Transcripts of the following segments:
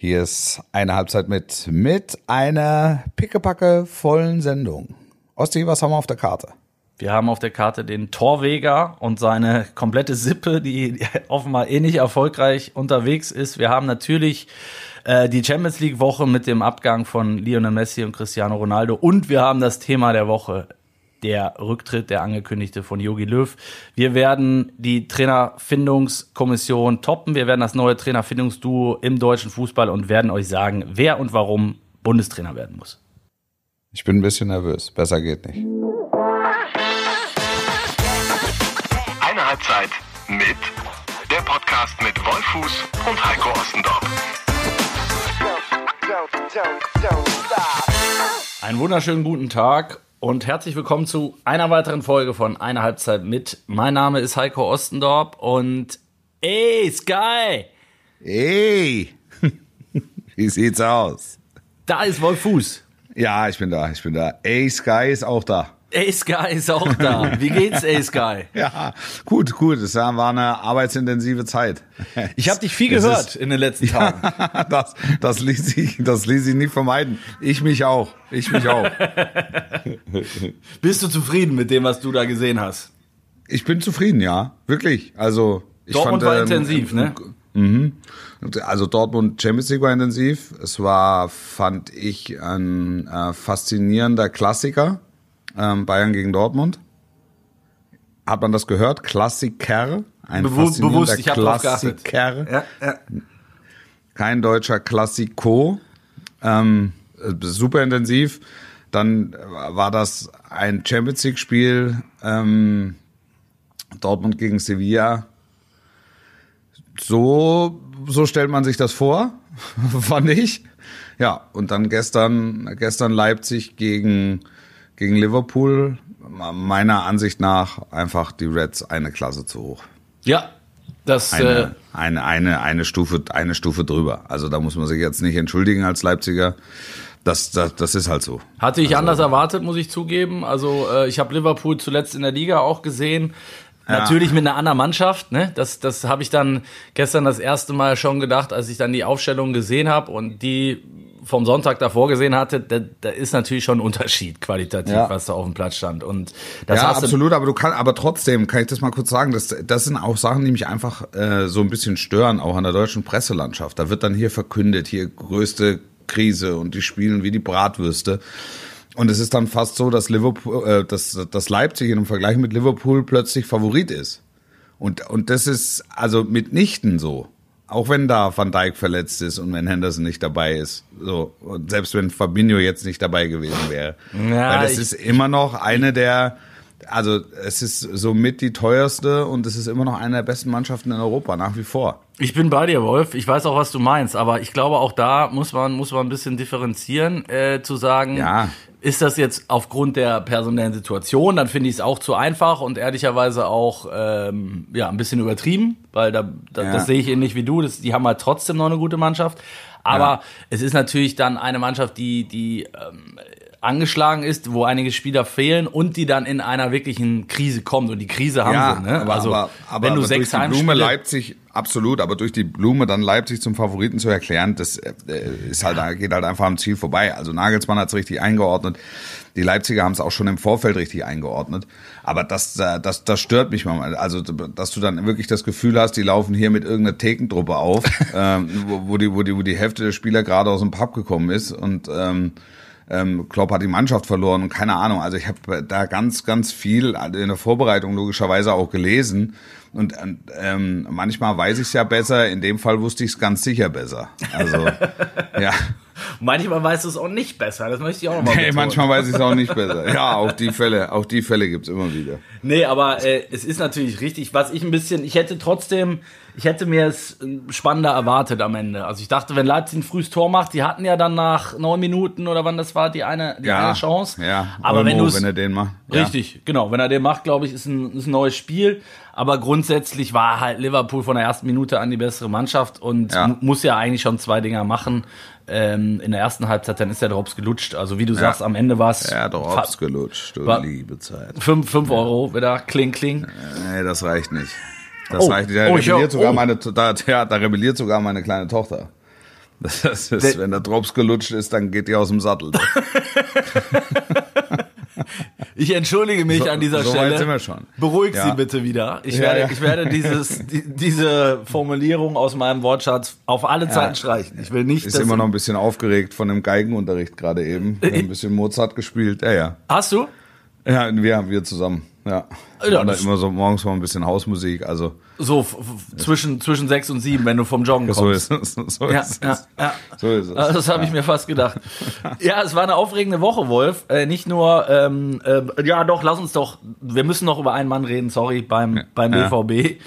Hier ist eine Halbzeit mit, mit einer pickepacke vollen Sendung. Osti, was haben wir auf der Karte? Wir haben auf der Karte den Torweger und seine komplette Sippe, die offenbar eh erfolgreich unterwegs ist. Wir haben natürlich äh, die Champions League Woche mit dem Abgang von Lionel Messi und Cristiano Ronaldo und wir haben das Thema der Woche der Rücktritt, der angekündigte von Jogi Löw. Wir werden die Trainerfindungskommission toppen. Wir werden das neue Trainerfindungsduo im deutschen Fußball und werden euch sagen, wer und warum Bundestrainer werden muss. Ich bin ein bisschen nervös. Besser geht nicht. Eine Halbzeit mit der Podcast mit Wolfuß und Heiko Ostendorf. Einen wunderschönen guten Tag und herzlich willkommen zu einer weiteren Folge von Eine Halbzeit mit. Mein Name ist Heiko Ostendorp und ey, Sky! Ey! Wie sieht's aus? Da ist Wolf Fuß. Ja, ich bin da, ich bin da. Ey, Sky ist auch da. A-Sky ist auch da. Wie geht's, A-Sky? Ja, gut, gut. Es war eine arbeitsintensive Zeit. Ich habe dich viel gehört ist, in den letzten Tagen. Ja, das, das, ließ sich, das ließ sich nicht vermeiden. Ich mich auch. Ich mich auch. Bist du zufrieden mit dem, was du da gesehen hast? Ich bin zufrieden, ja. Wirklich. Also, ich Dortmund fand, war ähm, intensiv, ne? Mhm. Also Dortmund Champions League war intensiv. Es war, fand ich, ein äh, faszinierender Klassiker ähm, Bayern gegen Dortmund. Hat man das gehört? Klassiker. Ein Bewu bewusst, ich Klassiker. Ja, ja. Kein deutscher Klassiko. Ähm, super intensiv. Dann war das ein Champions League Spiel. Ähm, Dortmund gegen Sevilla. So, so stellt man sich das vor, fand ich. Ja, und dann gestern, gestern Leipzig gegen gegen Liverpool meiner Ansicht nach einfach die Reds eine Klasse zu hoch. Ja, das eine, äh, eine, eine, eine Stufe, eine Stufe drüber. Also da muss man sich jetzt nicht entschuldigen als Leipziger. Das, das, das ist halt so. Hatte ich also, anders erwartet, muss ich zugeben. Also äh, ich habe Liverpool zuletzt in der Liga auch gesehen. Ja. Natürlich mit einer anderen Mannschaft, ne? Das, das habe ich dann gestern das erste Mal schon gedacht, als ich dann die Aufstellung gesehen habe und die vom Sonntag davor gesehen hatte, da, da ist natürlich schon ein Unterschied qualitativ, ja. was da auf dem Platz stand. Und das ja, absolut, aber du kannst, aber trotzdem kann ich das mal kurz sagen, das, das sind auch Sachen, die mich einfach äh, so ein bisschen stören, auch an der deutschen Presselandschaft. Da wird dann hier verkündet, hier größte Krise und die spielen wie die Bratwürste. Und es ist dann fast so, dass Liverpool, äh, dass, dass Leipzig im Vergleich mit Liverpool plötzlich Favorit ist. Und, und das ist also mitnichten so. Auch wenn da Van Dijk verletzt ist und wenn Henderson nicht dabei ist. So. Und selbst wenn Fabinho jetzt nicht dabei gewesen wäre. Ja, Weil das ist immer noch eine der, also es ist somit die teuerste und es ist immer noch eine der besten Mannschaften in Europa, nach wie vor. Ich bin bei dir, Wolf. Ich weiß auch, was du meinst, aber ich glaube, auch da muss man, muss man ein bisschen differenzieren, äh, zu sagen, ja. Ist das jetzt aufgrund der personellen Situation, dann finde ich es auch zu einfach und ehrlicherweise auch ähm, ja, ein bisschen übertrieben, weil da, da ja. das sehe ich ähnlich wie du. Das, die haben halt trotzdem noch eine gute Mannschaft. Aber ja. es ist natürlich dann eine Mannschaft, die, die ähm, angeschlagen ist, wo einige Spieler fehlen und die dann in einer wirklichen Krise kommt. Und die Krise haben ja, sie. Ne? Aber, also, aber, aber, wenn du aber sechs durch die Blume Leipzig, absolut, aber durch die Blume dann Leipzig zum Favoriten zu erklären, das äh, ist halt, geht halt einfach am Ziel vorbei. Also Nagelsmann hat es richtig eingeordnet. Die Leipziger haben es auch schon im Vorfeld richtig eingeordnet. Aber das, äh, das, das stört mich manchmal. Also, dass du dann wirklich das Gefühl hast, die laufen hier mit irgendeiner Thekentruppe auf, ähm, wo, wo, die, wo, die, wo die Hälfte der Spieler gerade aus dem Pub gekommen ist und ähm, ähm, Klopp hat die Mannschaft verloren und keine Ahnung. Also ich habe da ganz, ganz viel in der Vorbereitung logischerweise auch gelesen. Und ähm, manchmal weiß ich es ja besser, in dem Fall wusste ich es ganz sicher besser. Also, ja. Manchmal weißt du es auch nicht besser, das möchte ich auch nochmal Nee, manchmal weiß ich es auch nicht besser. Ja, auch die Fälle, auch die Fälle gibt's immer wieder. Nee, aber äh, es ist natürlich richtig, was ich ein bisschen, ich hätte trotzdem, ich hätte mir es spannender erwartet am Ende. Also ich dachte, wenn Leipzig ein frühes Tor macht, die hatten ja dann nach neun Minuten oder wann das war, die eine, die ja, eine Chance. Ja, aber Olmo, wenn, du's, wenn er den macht. Richtig, ja. genau. Wenn er den macht, glaube ich, ist ein, ist ein neues Spiel. Aber grundsätzlich war halt Liverpool von der ersten Minute an die bessere Mannschaft und ja. muss ja eigentlich schon zwei Dinger machen ähm, in der ersten Halbzeit, dann ist der Drops gelutscht. Also wie du sagst, am Ende war es. Ja, Drops gelutscht, du liebe Zeit. Fünf, fünf Euro wieder, kling, kling. Nee, das reicht nicht. Das oh. reicht nicht. Da, oh, rebelliert sogar oh. meine, da, ja, da rebelliert sogar meine kleine Tochter. Das ist, der, wenn der Drops gelutscht ist, dann geht die aus dem Sattel. Ich entschuldige mich so, an dieser so Stelle. Sind wir schon. Beruhig ja. Sie bitte wieder. Ich ja, werde, ja. ich werde dieses, die, diese Formulierung aus meinem Wortschatz auf alle Zeiten streichen. Ich will nicht. Ist immer noch ein bisschen aufgeregt von dem Geigenunterricht gerade eben. Wir haben ein bisschen Mozart gespielt. Ja, ja. Hast du? Ja, wir, wir zusammen. Ja. ja und dann immer so morgens mal ein bisschen Hausmusik. Also so zwischen, zwischen sechs und sieben, wenn du vom Joggen kommst. So ist es. So ja, ist es. Ja, ja. So ist es. Das habe ich mir fast gedacht. Ja, es war eine aufregende Woche, Wolf. Äh, nicht nur, ähm, äh, ja doch, lass uns doch, wir müssen noch über einen Mann reden, sorry, beim, beim BVB,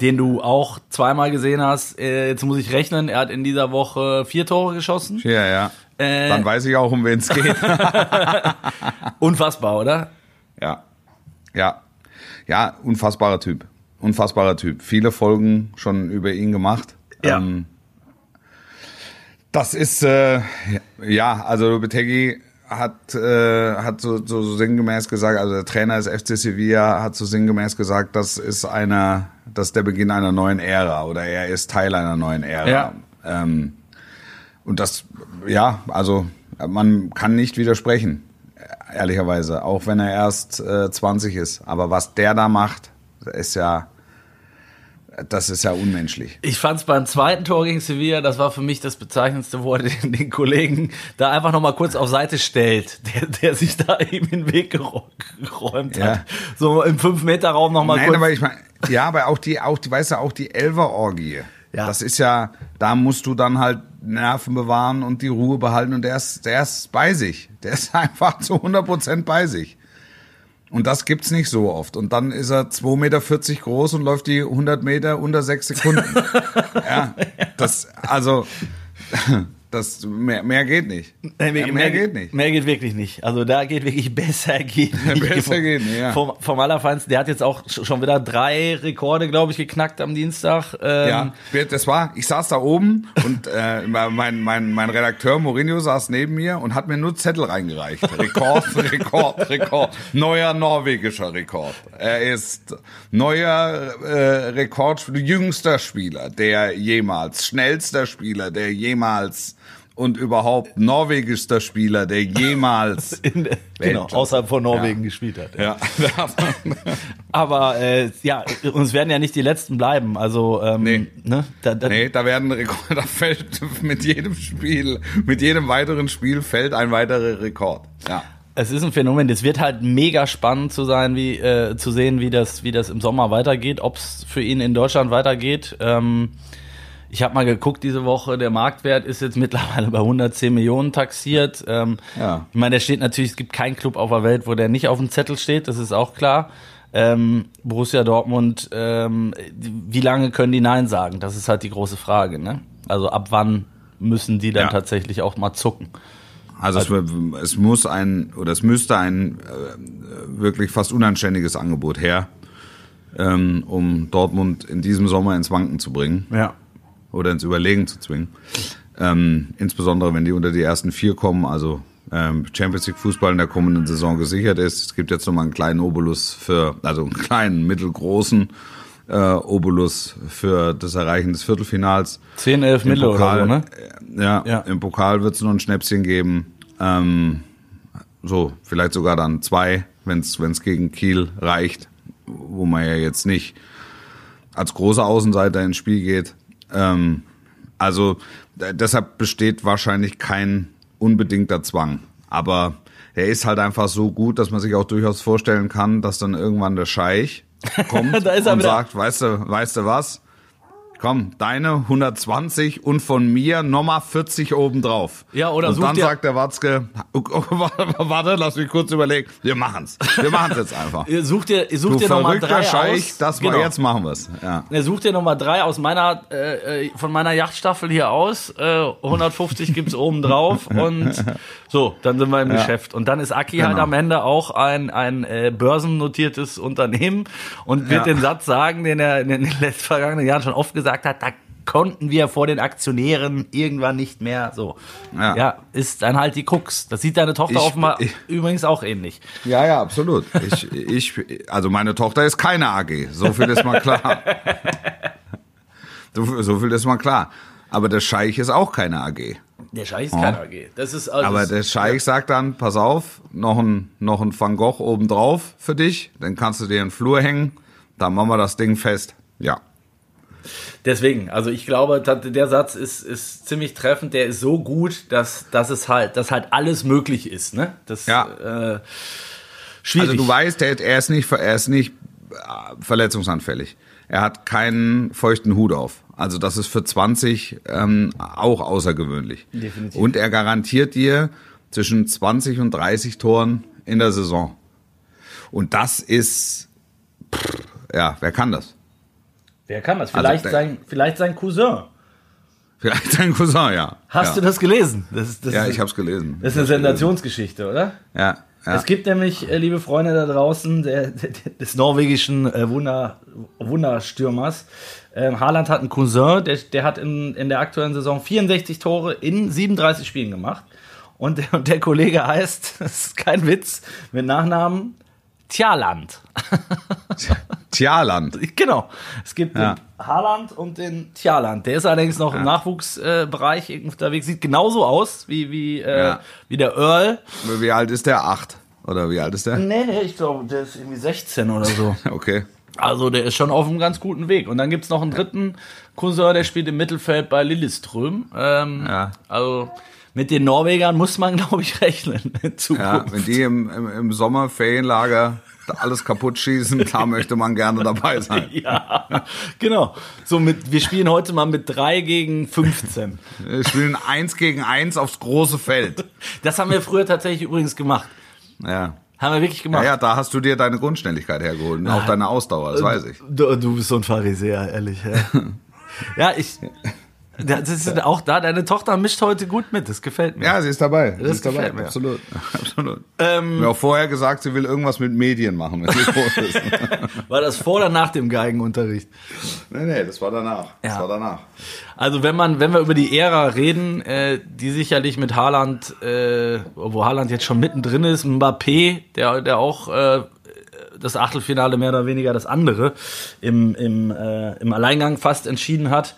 den du auch zweimal gesehen hast. Äh, jetzt muss ich rechnen, er hat in dieser Woche vier Tore geschossen. Ja, ja. Äh, Dann weiß ich auch, um wen es geht. Unfassbar, oder? Ja. Ja. Ja, unfassbarer Typ unfassbarer Typ. Viele Folgen schon über ihn gemacht. Ja. Ähm, das ist, äh, ja, also Betegi hat, äh, hat so, so, so sinngemäß gesagt, also der Trainer des FC Sevilla hat so sinngemäß gesagt, das ist einer, das ist der Beginn einer neuen Ära oder er ist Teil einer neuen Ära. Ja. Ähm, und das, ja, also man kann nicht widersprechen, ehrlicherweise, auch wenn er erst äh, 20 ist. Aber was der da macht, ist ja, das ist ja unmenschlich. Ich fand es beim zweiten Tor gegen Sevilla, das war für mich das Bezeichnendste, wo er den, den Kollegen da einfach nochmal kurz auf Seite stellt, der, der sich da eben in den Weg geräumt ja. hat. So im 5-Meter-Raum nochmal kurz. aber ich meine, ja, aber auch die, auch die, weißt du, auch die Elfer-Orgie. Ja. Das ist ja, da musst du dann halt Nerven bewahren und die Ruhe behalten und der ist, der ist bei sich. Der ist einfach zu 100% bei sich. Und das gibt's nicht so oft. Und dann ist er 2,40 Meter groß und läuft die 100 Meter unter sechs Sekunden. ja, das, also, das, mehr, mehr geht nicht. mehr, mehr, mehr, geht nicht. Mehr geht wirklich nicht. Also da geht wirklich besser geht nicht. besser geht nicht, ja. Vom, vom Allerfeinsten, der hat jetzt auch schon wieder drei Rekorde, glaube ich, geknackt am Dienstag. Ähm, ja, das war, ich saß da oben und äh, mein, mein, mein Redakteur Mourinho saß neben mir und hat mir nur Zettel reingereicht. Rekord, Rekord, Rekord. Neuer norwegischer Rekord. Er ist neuer äh, Rekord, jüngster Spieler, der jemals, schnellster Spieler, der jemals und überhaupt norwegischster Spieler, der jemals der, genau, außerhalb von Norwegen ja. gespielt hat. Ja. ja. Aber äh, ja, uns werden ja nicht die letzten bleiben. Also ähm, nee. Ne, da, da, nee, da werden Rekorde, da fällt mit jedem Spiel, mit jedem weiteren Spiel fällt ein weiterer Rekord. Ja. Es ist ein Phänomen. Es wird halt mega spannend zu sein, wie äh, zu sehen, wie das, wie das im Sommer weitergeht, ob es für ihn in Deutschland weitergeht. Ähm, ich habe mal geguckt diese Woche, der Marktwert ist jetzt mittlerweile bei 110 Millionen taxiert. Ähm, ja. Ich meine, der steht natürlich, es gibt keinen Club auf der Welt, wo der nicht auf dem Zettel steht, das ist auch klar. Ähm, Borussia Dortmund, ähm, wie lange können die Nein sagen? Das ist halt die große Frage. Ne? Also ab wann müssen die dann ja. tatsächlich auch mal zucken? Also, also es, es, muss ein oder es müsste ein äh, wirklich fast unanständiges Angebot her, ähm, um Dortmund in diesem Sommer ins Wanken zu bringen. Ja oder ins Überlegen zu zwingen. Ähm, insbesondere wenn die unter die ersten vier kommen, also ähm, Champions League Fußball in der kommenden Saison gesichert ist. Es gibt jetzt nochmal einen kleinen Obolus für, also einen kleinen, mittelgroßen äh, Obolus für das Erreichen des Viertelfinals. 10, 11 Mittel oder so, ne? Äh, ja, ja. im Pokal wird es noch ein Schnäpschen geben. Ähm, so, vielleicht sogar dann zwei, wenn es gegen Kiel reicht, wo man ja jetzt nicht als großer Außenseiter ins Spiel geht. Ähm, also deshalb besteht wahrscheinlich kein unbedingter Zwang. Aber er ist halt einfach so gut, dass man sich auch durchaus vorstellen kann, dass dann irgendwann der Scheich kommt und sagt, weißt du, weißt du was? Komm, deine 120 und von mir nochmal 40 obendrauf. Ja, oder Und dann sagt der Watzke, oh, oh, warte, lass mich kurz überlegen. Wir machen's. Wir machen's jetzt einfach. such dir, such du dir nochmal drei Scheich, aus. Das genau. war, jetzt machen wir's. Ja. Er sucht dir nochmal drei aus meiner, äh, äh, von meiner Yachtstaffel hier aus. Äh, 150 gibt's oben drauf und so, dann sind wir im ja. Geschäft. Und dann ist Aki halt genau. halt am Ende auch ein, ein äh, börsennotiertes Unternehmen und wird ja. den Satz sagen, den er in den letzten vergangenen Jahren schon oft gesagt gesagt hat, da konnten wir vor den Aktionären irgendwann nicht mehr so. Ja, ja ist dann halt die Krux. Das sieht deine Tochter ich, offenbar ich, übrigens auch ähnlich. Ja, ja, absolut. Ich, ich, also meine Tochter ist keine AG. So viel ist mal klar. so, so viel ist mal klar. Aber der Scheich ist auch keine AG. Der Scheich ist keine AG. Das ist also Aber der Scheich ja. sagt dann, pass auf, noch ein, noch ein Van Gogh obendrauf für dich, dann kannst du dir in den Flur hängen, dann machen wir das Ding fest. Ja. Deswegen, also ich glaube, der Satz ist, ist ziemlich treffend, der ist so gut, dass, dass es halt, dass halt alles möglich ist, ne? Das, ja. Äh, schwierig. Also du weißt, er, er ist nicht, er ist nicht äh, verletzungsanfällig. Er hat keinen feuchten Hut auf. Also das ist für 20 ähm, auch außergewöhnlich. Definitiv. Und er garantiert dir zwischen 20 und 30 Toren in der Saison. Und das ist, pff, ja, wer kann das? Wer kann das? Vielleicht, also, sein, vielleicht sein Cousin. Vielleicht sein Cousin, ja. Hast ja. du das gelesen? Das das ja, ich habe es gelesen. Das ist eine Sensationsgeschichte, oder? Ja. Ja. Es gibt nämlich, äh, liebe Freunde da draußen, der, der, des norwegischen äh, Wunder, Wunderstürmers. Ähm, Haaland hat einen Cousin, der, der hat in, in der aktuellen Saison 64 Tore in 37 Spielen gemacht. Und der, und der Kollege heißt, das ist kein Witz, mit Nachnamen Tjaland. Tjaland. Genau. Es gibt ja. den Haaland und den Tjaland. Der ist allerdings noch ja. im Nachwuchsbereich äh, unterwegs. Sieht genauso aus wie, wie, äh, ja. wie der Earl. Wie alt ist der? Acht? Oder wie alt ist der? Nee, nee, ich glaube, der ist irgendwie 16 oder so. okay. Also der ist schon auf einem ganz guten Weg. Und dann gibt es noch einen dritten Cousin, der spielt im Mittelfeld bei Lilleström. Ähm, ja. Also mit den Norwegern muss man, glaube ich, rechnen in Zukunft. Ja, wenn die im, im, im Sommer Ferienlager alles kaputt schießen, da möchte man gerne dabei sein. Ja, genau. So mit, wir spielen heute mal mit 3 gegen 15. Wir spielen 1 gegen 1 aufs große Feld. Das haben wir früher tatsächlich übrigens gemacht. Ja. Haben wir wirklich gemacht. Ja, ja, da hast du dir deine Grundschnelligkeit hergeholt und auch deine Ausdauer, das weiß ich. Du, du bist so ein Pharisäer, ehrlich. Ja, ja ich, das ist auch da, deine Tochter mischt heute gut mit, das gefällt mir. Ja, sie ist dabei. Das sie ist dabei, mir. absolut. absolut. Ähm, mir auch vorher gesagt, sie will irgendwas mit Medien machen, wenn sie groß ist. War das vor oder nach dem Geigenunterricht? Nee, nee, das war danach. Ja. Das war danach. Also wenn man, wenn wir über die Ära reden, äh, die sicherlich mit Haaland, äh, wo Haaland jetzt schon mittendrin ist, Mbappé, der, der auch äh, das Achtelfinale mehr oder weniger das andere im, im, äh, im Alleingang fast entschieden hat.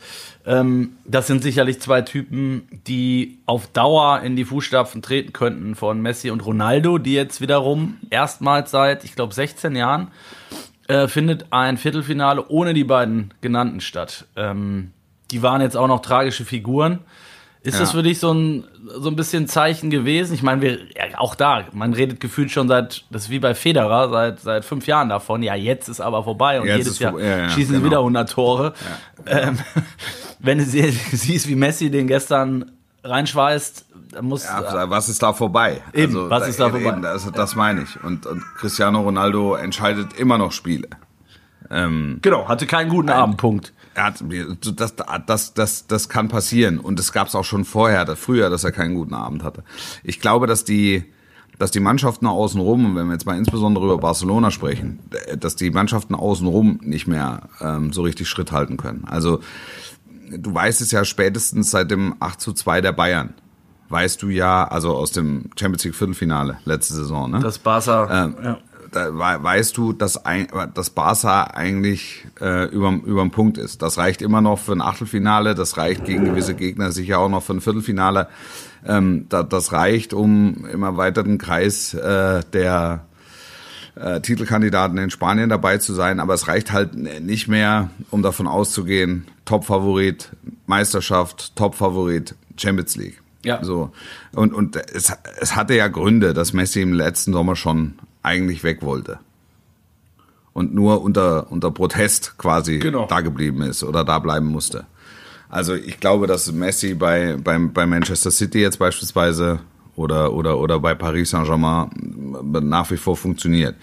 Ähm, das sind sicherlich zwei Typen, die auf Dauer in die Fußstapfen treten könnten von Messi und Ronaldo, die jetzt wiederum erstmals seit, ich glaube, 16 Jahren äh, findet ein Viertelfinale ohne die beiden genannten statt. Ähm, die waren jetzt auch noch tragische Figuren. Ist ja. das für dich so ein, so ein bisschen Zeichen gewesen? Ich meine, wir, ja, auch da, man redet gefühlt schon seit, das ist wie bei Federer, seit, seit fünf Jahren davon. Ja, jetzt ist aber vorbei und jetzt jedes Jahr ja, schießen genau. sie wieder 100 Tore. Ähm, wenn du siehst, wie Messi den gestern reinschweißt, dann muss. Ja, was ist da vorbei? Eben, also, was ist da, da vorbei? Eben, das, das meine ich. Und, und Cristiano Ronaldo entscheidet immer noch Spiele. Ähm, genau, hatte keinen guten Abend, Punkt hat, das, das, das, das kann passieren. Und es gab es auch schon vorher, früher, dass er keinen guten Abend hatte. Ich glaube, dass die, dass die Mannschaften außenrum, wenn wir jetzt mal insbesondere über Barcelona sprechen, dass die Mannschaften außenrum nicht mehr ähm, so richtig Schritt halten können. Also du weißt es ja spätestens seit dem 8 zu 2 der Bayern. Weißt du ja, also aus dem Champions League Viertelfinale letzte Saison, ne? Das Barca. Ähm, ja da weißt du, dass, ein, dass Barca eigentlich äh, über dem Punkt ist. Das reicht immer noch für ein Achtelfinale, das reicht gegen gewisse Gegner sicher auch noch für ein Viertelfinale. Ähm, da, das reicht, um im erweiterten Kreis äh, der äh, Titelkandidaten in Spanien dabei zu sein, aber es reicht halt nicht mehr, um davon auszugehen, Top-Favorit Meisterschaft, Top-Favorit Champions League. Ja. So. Und, und es, es hatte ja Gründe, dass Messi im letzten Sommer schon eigentlich weg wollte. Und nur unter, unter Protest quasi genau. da geblieben ist oder da bleiben musste. Also ich glaube, dass Messi bei, bei, bei Manchester City jetzt beispielsweise oder, oder, oder bei Paris Saint-Germain nach wie vor funktioniert.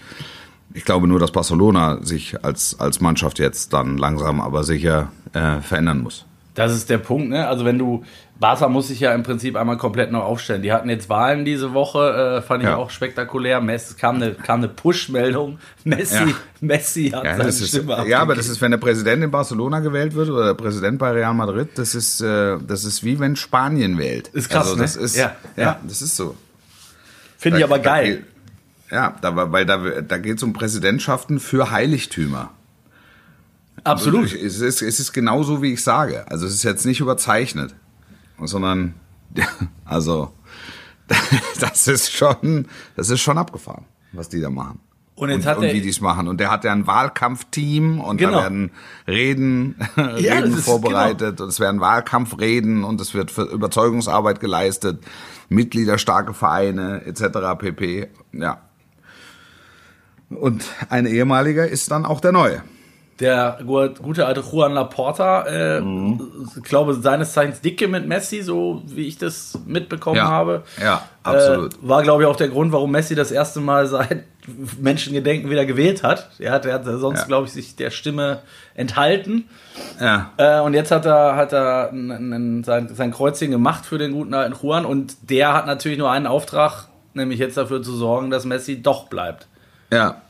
Ich glaube nur, dass Barcelona sich als, als Mannschaft jetzt dann langsam aber sicher äh, verändern muss. Das ist der Punkt, ne? Also wenn du, Barca muss sich ja im Prinzip einmal komplett neu aufstellen. Die hatten jetzt Wahlen diese Woche, äh, fand ich ja. auch spektakulär. Messi kam eine, kam eine Push-Meldung. Messi, ja. Messi hat ja, seine ist, Stimme Ja, aber das ist, wenn der Präsident in Barcelona gewählt wird oder der Präsident bei Real Madrid, das ist, äh, das ist wie wenn Spanien wählt. Ist krass, also, das ne? ist, ja, ja, das ist so. Finde ich aber geil. Da, ja, da, weil da, da geht es um Präsidentschaften für Heiligtümer. Absolut. Es, ist, es ist genauso, wie ich sage. Also es ist jetzt nicht überzeichnet, sondern, also, das ist schon, das ist schon abgefahren, was die da machen. Und, jetzt und, hat und wie die es machen. Und der hat ja ein Wahlkampfteam und genau. da werden Reden, ja, Reden vorbereitet genau. und es werden Wahlkampfreden und es wird Überzeugungsarbeit geleistet, Mitgliederstarke Vereine etc. pp. Ja. Und ein ehemaliger ist dann auch der neue. Der gute alte Juan Laporta, äh, mhm. ich glaube, seines Zeichens dicke mit Messi, so wie ich das mitbekommen ja. habe. Ja, absolut. Äh, war, glaube ich, auch der Grund, warum Messi das erste Mal seit Menschengedenken wieder gewählt hat. Er hat, er hat sonst, ja. glaube ich, sich der Stimme enthalten. Ja. Äh, und jetzt hat er, hat er sein, sein Kreuzchen gemacht für den guten alten Juan und der hat natürlich nur einen Auftrag, nämlich jetzt dafür zu sorgen, dass Messi doch bleibt. Ja,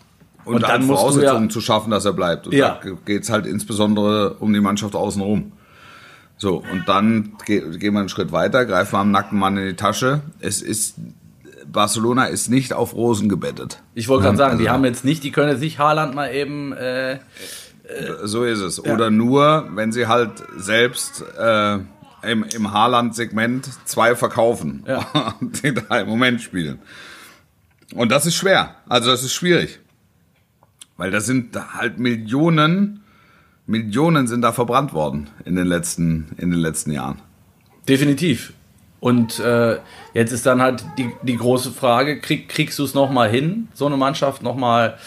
und, und dann Voraussetzungen ja, zu schaffen, dass er bleibt. Und ja. da geht es halt insbesondere um die Mannschaft außenrum. So, und dann gehen wir einen Schritt weiter, greifen wir am nackten Mann in die Tasche. Es ist, Barcelona ist nicht auf Rosen gebettet. Ich wollte gerade sagen, also, die haben jetzt nicht, die können jetzt nicht Haaland mal eben. Äh, äh, so ist es. Ja. Oder nur, wenn sie halt selbst äh, im, im Haaland-Segment zwei verkaufen, ja. die da im Moment spielen. Und das ist schwer. Also das ist schwierig. Weil da sind halt Millionen, Millionen sind da verbrannt worden in den letzten, in den letzten Jahren. Definitiv. Und äh, jetzt ist dann halt die, die große Frage, krieg, kriegst du es nochmal hin, so eine Mannschaft nochmal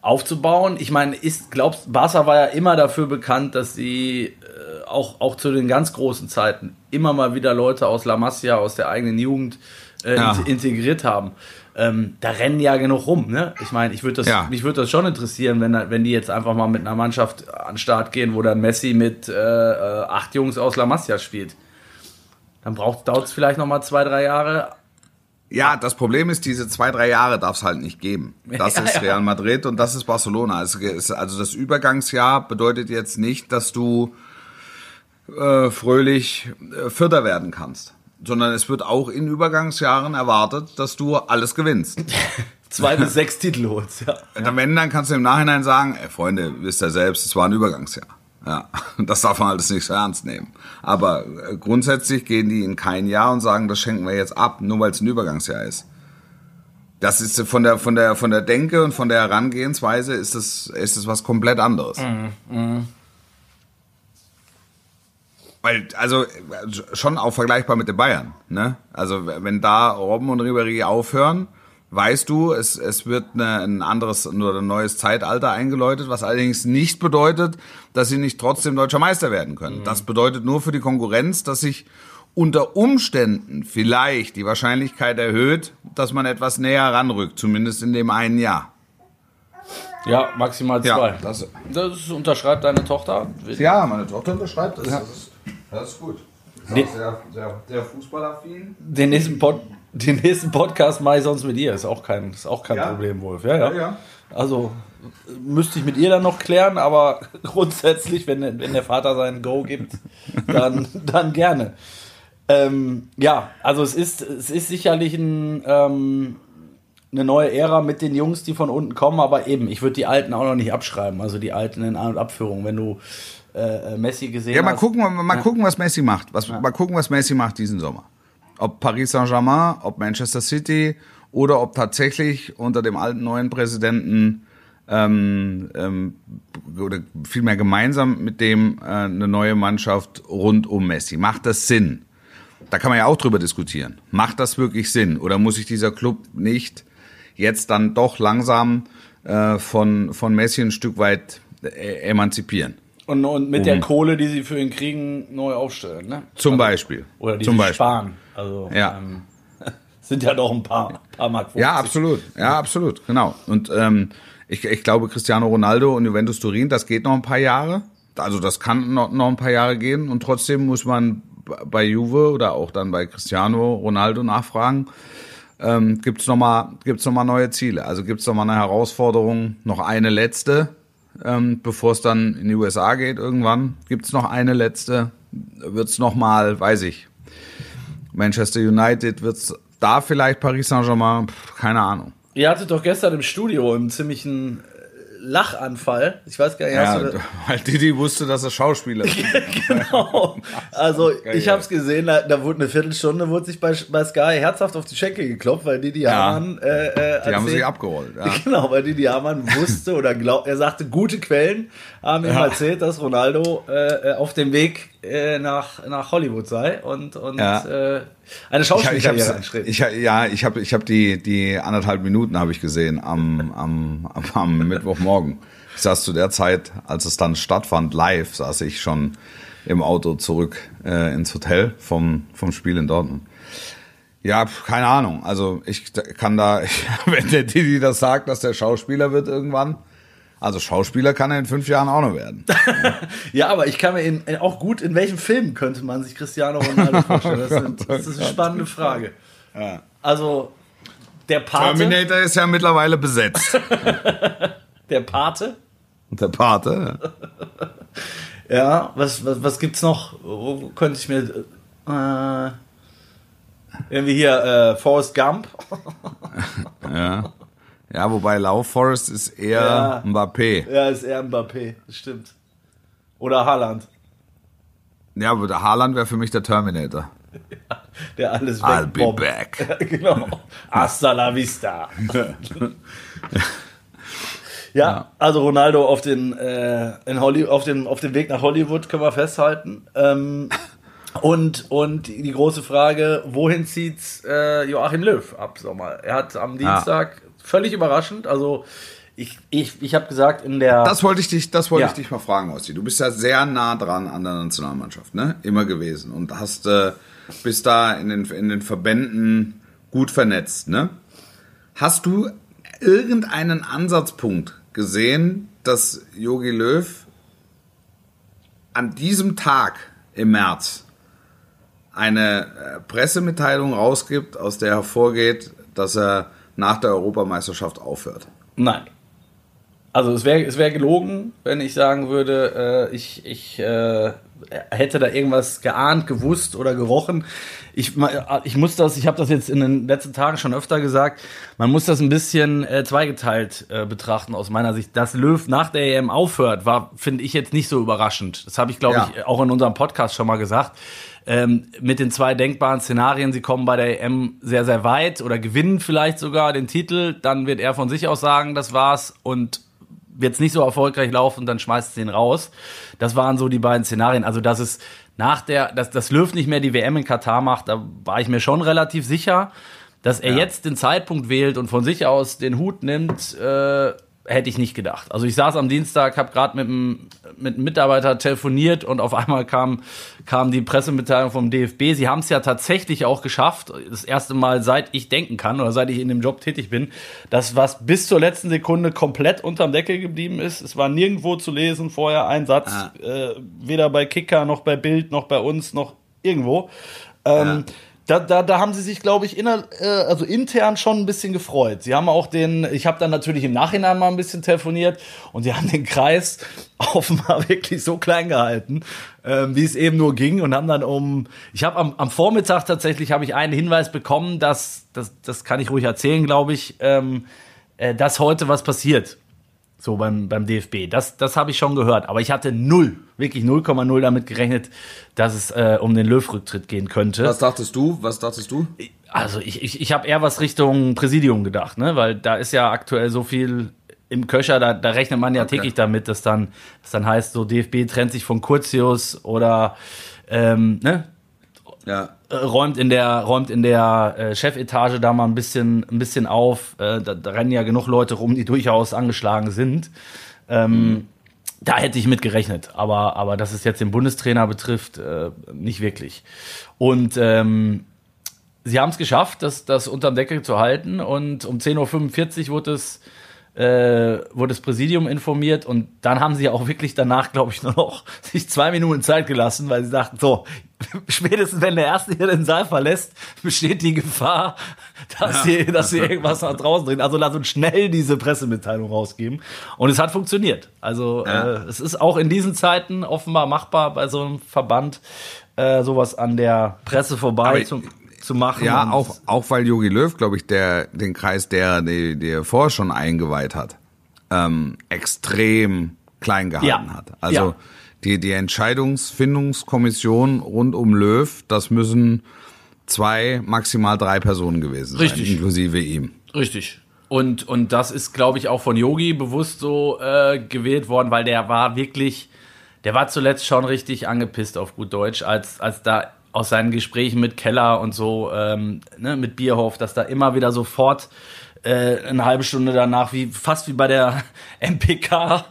aufzubauen? Ich meine, ist, glaubst, Barca war ja immer dafür bekannt, dass sie äh, auch, auch zu den ganz großen Zeiten immer mal wieder Leute aus La Masia, aus der eigenen Jugend äh, ja. integriert haben ähm, da rennen ja genug rum. Ne? Ich meine, ich würde das, ja. mich würde das schon interessieren, wenn, wenn die jetzt einfach mal mit einer Mannschaft an den Start gehen, wo dann Messi mit äh, äh acht Jungs aus La Masia spielt. Dann dauert es vielleicht noch mal zwei, drei Jahre. Ja, das Problem ist, diese zwei, drei Jahre darf es halt nicht geben. Das ja, ist Real Madrid und das ist Barcelona. Also das Übergangsjahr bedeutet jetzt nicht, dass du äh, fröhlich äh, Vierter werden kannst sondern es wird auch in Übergangsjahren erwartet, dass du alles gewinnst. Zwei bis sechs Titel holst, ja. ja. Wenn, dann kannst du im Nachhinein sagen, ey, Freunde, wisst ihr selbst, es war ein Übergangsjahr. Ja, das darf man alles nicht so ernst nehmen. Aber äh, grundsätzlich gehen die in kein Jahr und sagen, das schenken wir jetzt ab, nur weil es ein Übergangsjahr ist. Das ist von der, von der, von der Denke und von der Herangehensweise ist es, ist es was komplett anderes. Mhm. Mhm. Weil, also schon auch vergleichbar mit den Bayern. Ne? Also wenn da Robben und Ribéry aufhören, weißt du, es, es wird eine, ein anderes oder ein neues Zeitalter eingeläutet, was allerdings nicht bedeutet, dass sie nicht trotzdem deutscher Meister werden können. Mhm. Das bedeutet nur für die Konkurrenz, dass sich unter Umständen vielleicht die Wahrscheinlichkeit erhöht, dass man etwas näher ranrückt, zumindest in dem einen Jahr. Ja, maximal zwei. Ja, das, das unterschreibt deine Tochter? Ja, meine Tochter unterschreibt das. Ja. das ist, das ist gut. Ist auch sehr, sehr, sehr fußballaffin. Den nächsten, Pod, den nächsten Podcast mache ich sonst mit ihr. Ist auch kein, ist auch kein ja. Problem, Wolf. Ja, ja, ja. Also müsste ich mit ihr dann noch klären, aber grundsätzlich, wenn, wenn der Vater seinen Go gibt, dann, dann gerne. Ähm, ja, also es ist, es ist sicherlich ein, ähm, eine neue Ära mit den Jungs, die von unten kommen, aber eben, ich würde die alten auch noch nicht abschreiben, also die alten in An- und Abführung. Wenn du äh, Messi gesehen Ja, mal gucken, mal, ja. gucken, was Messi macht. Was, ja. Mal gucken, was Messi macht diesen Sommer. Ob Paris Saint-Germain, ob Manchester City oder ob tatsächlich unter dem alten neuen Präsidenten ähm, ähm, oder vielmehr gemeinsam mit dem äh, eine neue Mannschaft rund um Messi. Macht das Sinn? Da kann man ja auch drüber diskutieren. Macht das wirklich Sinn? Oder muss sich dieser Club nicht jetzt dann doch langsam äh, von, von Messi ein Stück weit äh, emanzipieren? Und, und mit um, der Kohle, die sie für ihn kriegen, neu aufstellen, ne? Zum also, Beispiel. Oder die zum Beispiel. sparen. Also ja. Ähm, sind ja doch ein paar, paar Mark 50. Ja, absolut. Ja, absolut. Genau. Und ähm, ich, ich glaube, Cristiano Ronaldo und Juventus Turin, das geht noch ein paar Jahre. Also das kann noch, noch ein paar Jahre gehen. Und trotzdem muss man bei Juve oder auch dann bei Cristiano Ronaldo nachfragen, ähm, gibt es nochmal gibt's noch mal neue Ziele? Also gibt es nochmal eine Herausforderung, noch eine letzte, ähm, bevor es dann in die USA geht irgendwann. Gibt es noch eine letzte? Wird es nochmal, weiß ich, Manchester United, wird es da vielleicht Paris Saint-Germain? Keine Ahnung. Ihr hattet doch gestern im Studio einen ziemlichen Lachanfall. Ich weiß gar nicht, ja, du weil Didi wusste, dass er Schauspieler ist. genau. Also ich habe es gesehen, da, da, wurde eine Viertelstunde, wurde sich bei, bei Sky herzhaft auf die Schenkel geklopft, weil Didi ja. Hamann äh, äh, Die haben sich abgeholt. Ja. Genau, weil Didi Hamann wusste oder glaubt, er sagte, gute Quellen haben ihm ja. erzählt, dass Ronaldo äh, äh auf dem Weg äh, nach, nach Hollywood sei und, und ja. äh, eine Schauspielkarriere anstrebt. Ich, ja, ich habe ich hab die, die anderthalb Minuten habe ich gesehen am, am, am, am Mittwochmorgen. Ich saß zu der Zeit, als es dann stattfand, live, saß ich schon im Auto zurück äh, ins Hotel vom, vom Spiel in Dortmund. Ja, keine Ahnung. Also ich kann da, wenn der Didi das sagt, dass der Schauspieler wird irgendwann, also Schauspieler kann er in fünf Jahren auch noch werden. ja, aber ich kann mir in, auch gut, in welchem Film könnte man sich Cristiano Ronaldo vorstellen? Das, sind, das ist eine spannende Frage. Ja. Also, der Pate. Terminator ist ja mittlerweile besetzt. der Pate? Der Pate. Ja, ja was, was, was gibt's noch? Wo könnte ich mir. Äh, irgendwie hier äh, Forrest Gump. ja. Ja, wobei Lauf Forest ist eher ja. Mbappé. Ja, ist eher Mbappé, das stimmt. Oder Haaland. Ja, aber der Haaland wäre für mich der Terminator. Ja, der alles weg. I'll be back. genau. Hasta la vista. ja, also Ronaldo auf den, äh, in Holly auf, den, auf dem Weg nach Hollywood können wir festhalten. Ähm, und, und die große Frage, wohin zieht äh, Joachim Löw ab Sommer? Er hat am Dienstag völlig überraschend. Also ich, ich, ich habe gesagt, in der. Das wollte ich dich, das wollte ja. ich dich mal fragen, Ossi. Du bist ja sehr nah dran an der Nationalmannschaft, ne? Immer gewesen. Und hast, äh, bist da in den, in den Verbänden gut vernetzt, ne? Hast du irgendeinen Ansatzpunkt gesehen, dass Yogi Löw an diesem Tag im März eine äh, Pressemitteilung rausgibt, aus der hervorgeht, dass er nach der Europameisterschaft aufhört. Nein. Also es wäre es wär gelogen, wenn ich sagen würde, äh, ich, ich äh, hätte da irgendwas geahnt, gewusst oder gerochen. Ich, ich muss das, ich habe das jetzt in den letzten Tagen schon öfter gesagt, man muss das ein bisschen äh, zweigeteilt äh, betrachten aus meiner Sicht. Dass Löw nach der EM aufhört, war, finde ich jetzt nicht so überraschend. Das habe ich, glaube ja. ich, auch in unserem Podcast schon mal gesagt ähm, mit den zwei denkbaren Szenarien, sie kommen bei der EM sehr, sehr weit oder gewinnen vielleicht sogar den Titel, dann wird er von sich aus sagen, das war's und wird es nicht so erfolgreich laufen, dann schmeißt es ihn raus. Das waren so die beiden Szenarien. Also, dass es nach der, dass das Löw nicht mehr die WM in Katar macht, da war ich mir schon relativ sicher. Dass er ja. jetzt den Zeitpunkt wählt und von sich aus den Hut nimmt, äh, hätte ich nicht gedacht. Also ich saß am Dienstag, habe gerade mit einem, mit einem Mitarbeiter telefoniert und auf einmal kam, kam die Pressemitteilung vom DFB. Sie haben es ja tatsächlich auch geschafft, das erste Mal seit ich denken kann oder seit ich in dem Job tätig bin, dass was bis zur letzten Sekunde komplett unterm Deckel geblieben ist. Es war nirgendwo zu lesen vorher ein Satz, ah. äh, weder bei Kicker noch bei Bild noch bei uns noch irgendwo. Ähm, ja da, da, da haben sie sich, glaube ich, inner, äh, also intern schon ein bisschen gefreut. Sie haben auch den, ich habe dann natürlich im Nachhinein mal ein bisschen telefoniert und sie haben den Kreis offenbar wirklich so klein gehalten, äh, wie es eben nur ging und haben dann um, ich habe am, am Vormittag tatsächlich habe ich einen Hinweis bekommen, dass, das, das kann ich ruhig erzählen, glaube ich, ähm, äh, dass heute was passiert. So beim, beim DFB. Das, das habe ich schon gehört. Aber ich hatte null, wirklich 0,0 damit gerechnet, dass es äh, um den Löw-Rücktritt gehen könnte. Was dachtest du? Was dachtest du? Also ich, ich, ich habe eher was Richtung Präsidium gedacht, ne? Weil da ist ja aktuell so viel im Köcher, da, da rechnet man ja okay. täglich damit, dass dann, das dann heißt, so DFB trennt sich von Curtius oder ähm, ne? Ja. Räumt in der räumt in der äh, Chefetage da mal ein bisschen ein bisschen auf. Äh, da, da, rennen ja genug Leute rum, die durchaus angeschlagen sind. Ähm, mhm. Da hätte ich mit gerechnet, aber aber dass es jetzt den Bundestrainer betrifft, äh, nicht wirklich. Und ähm, sie haben es geschafft, das das unterm Deckel zu halten und um 10:45 Uhr wurde es äh, wurde das Präsidium informiert und dann haben sie auch wirklich danach, glaube ich, nur noch sich zwei Minuten Zeit gelassen, weil sie dachten, so, spätestens wenn der Erste hier den Saal verlässt, besteht die Gefahr, dass, ja. sie, dass sie irgendwas nach draußen drehen. Also lass uns schnell diese Pressemitteilung rausgeben. Und es hat funktioniert. Also ja. äh, es ist auch in diesen Zeiten offenbar machbar bei so einem Verband, äh, sowas an der Presse vorbei zu, zu, machen. Ja, auch, auch weil Jogi Löw, glaube ich, der, den Kreis der, der, der vorher schon eingeweiht hat. ähm, extrem klein gehalten ja. hat. Also ja. die, die Entscheidungsfindungskommission rund um Löw, das müssen zwei, maximal drei Personen gewesen Richtig. sein, inklusive ihm. Richtig. Und, und das ist, glaube ich, auch von Yogi bewusst so äh, gewählt worden, weil der war wirklich, der war zuletzt schon richtig angepisst auf gut Deutsch, als, als da aus seinen Gesprächen mit Keller und so, ähm, ne, mit Bierhoff, dass da immer wieder sofort äh, eine halbe Stunde danach, wie fast wie bei der MPK,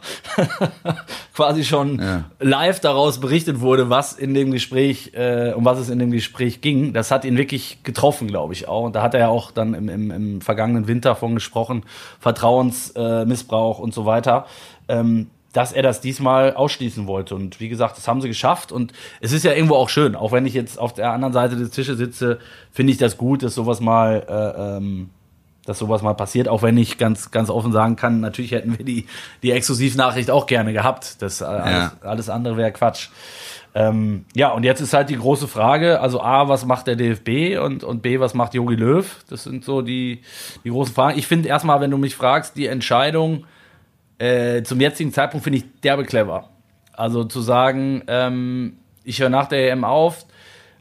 quasi schon ja. live daraus berichtet wurde, was in dem Gespräch, äh, um was es in dem Gespräch ging. Das hat ihn wirklich getroffen, glaube ich auch. Und da hat er ja auch dann im, im, im vergangenen Winter von gesprochen, Vertrauensmissbrauch äh, und so weiter. Ähm, dass er das diesmal ausschließen wollte. Und wie gesagt, das haben sie geschafft. Und es ist ja irgendwo auch schön, auch wenn ich jetzt auf der anderen Seite des Tisches sitze, finde ich das gut, dass sowas mal äh, ähm, dass sowas mal passiert, auch wenn ich ganz, ganz offen sagen kann, natürlich hätten wir die, die Exklusivnachricht auch gerne gehabt. Das äh, alles, ja. alles andere wäre Quatsch. Ähm, ja, und jetzt ist halt die große Frage, also A, was macht der DFB und, und B, was macht Jogi Löw? Das sind so die, die großen Fragen. Ich finde erstmal, wenn du mich fragst, die Entscheidung äh, zum jetzigen Zeitpunkt finde ich derbe clever. Also zu sagen, ähm, ich höre nach der EM auf,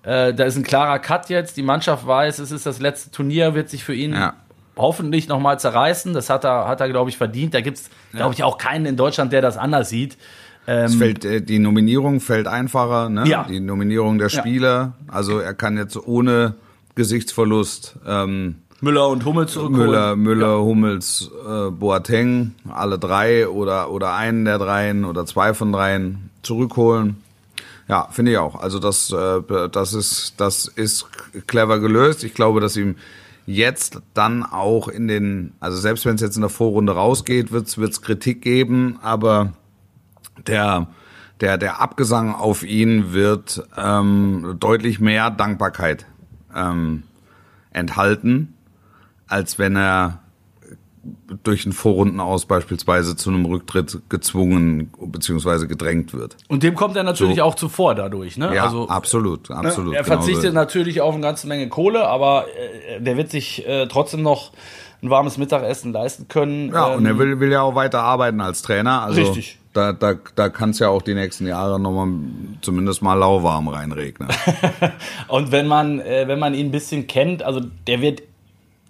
äh, da ist ein klarer Cut jetzt, die Mannschaft weiß, es ist das letzte Turnier, wird sich für ihn ja hoffentlich nochmal zerreißen. Das hat er, hat er glaube ich, verdient. Da gibt es, glaube ich, auch keinen in Deutschland, der das anders sieht. Ähm, es fällt, äh, die Nominierung fällt einfacher, ne? Ja. Die Nominierung der Spieler. Ja. Also er kann jetzt ohne Gesichtsverlust ähm, Müller und Hummels zurückholen. Müller, Müller, ja. Hummels, äh, Boateng, alle drei oder oder einen der dreien oder zwei von dreien zurückholen. Ja, finde ich auch. Also das, äh, das ist das ist clever gelöst. Ich glaube, dass ihm jetzt dann auch in den, also selbst wenn es jetzt in der Vorrunde rausgeht, wird es Kritik geben, aber der, der, der Abgesang auf ihn wird ähm, deutlich mehr Dankbarkeit ähm, enthalten, als wenn er durch einen Vorrundenaus beispielsweise zu einem Rücktritt gezwungen bzw. gedrängt wird. Und dem kommt er natürlich so. auch zuvor dadurch. Ne? Ja, also, absolut, ne, absolut. Ne? Er verzichtet genau natürlich auf eine ganze Menge Kohle, aber äh, der wird sich äh, trotzdem noch ein warmes Mittagessen leisten können. Ja, ähm, und er ähm, will, will ja auch weiter arbeiten als Trainer. Also richtig. Da, da, da kann es ja auch die nächsten Jahre nochmal zumindest mal lauwarm reinregnen. und wenn man, äh, wenn man ihn ein bisschen kennt, also der wird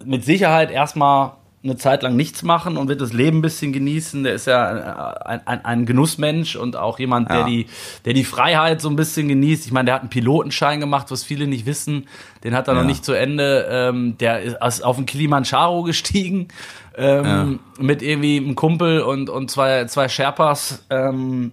mit Sicherheit erstmal eine Zeit lang nichts machen und wird das Leben ein bisschen genießen. Der ist ja ein, ein, ein Genussmensch und auch jemand, der, ja. die, der die Freiheit so ein bisschen genießt. Ich meine, der hat einen Pilotenschein gemacht, was viele nicht wissen. Den hat er ja. noch nicht zu Ende. Ähm, der ist auf den Kilimanjaro gestiegen ähm, ja. mit irgendwie einem Kumpel und, und zwei, zwei Sherpas. Ähm,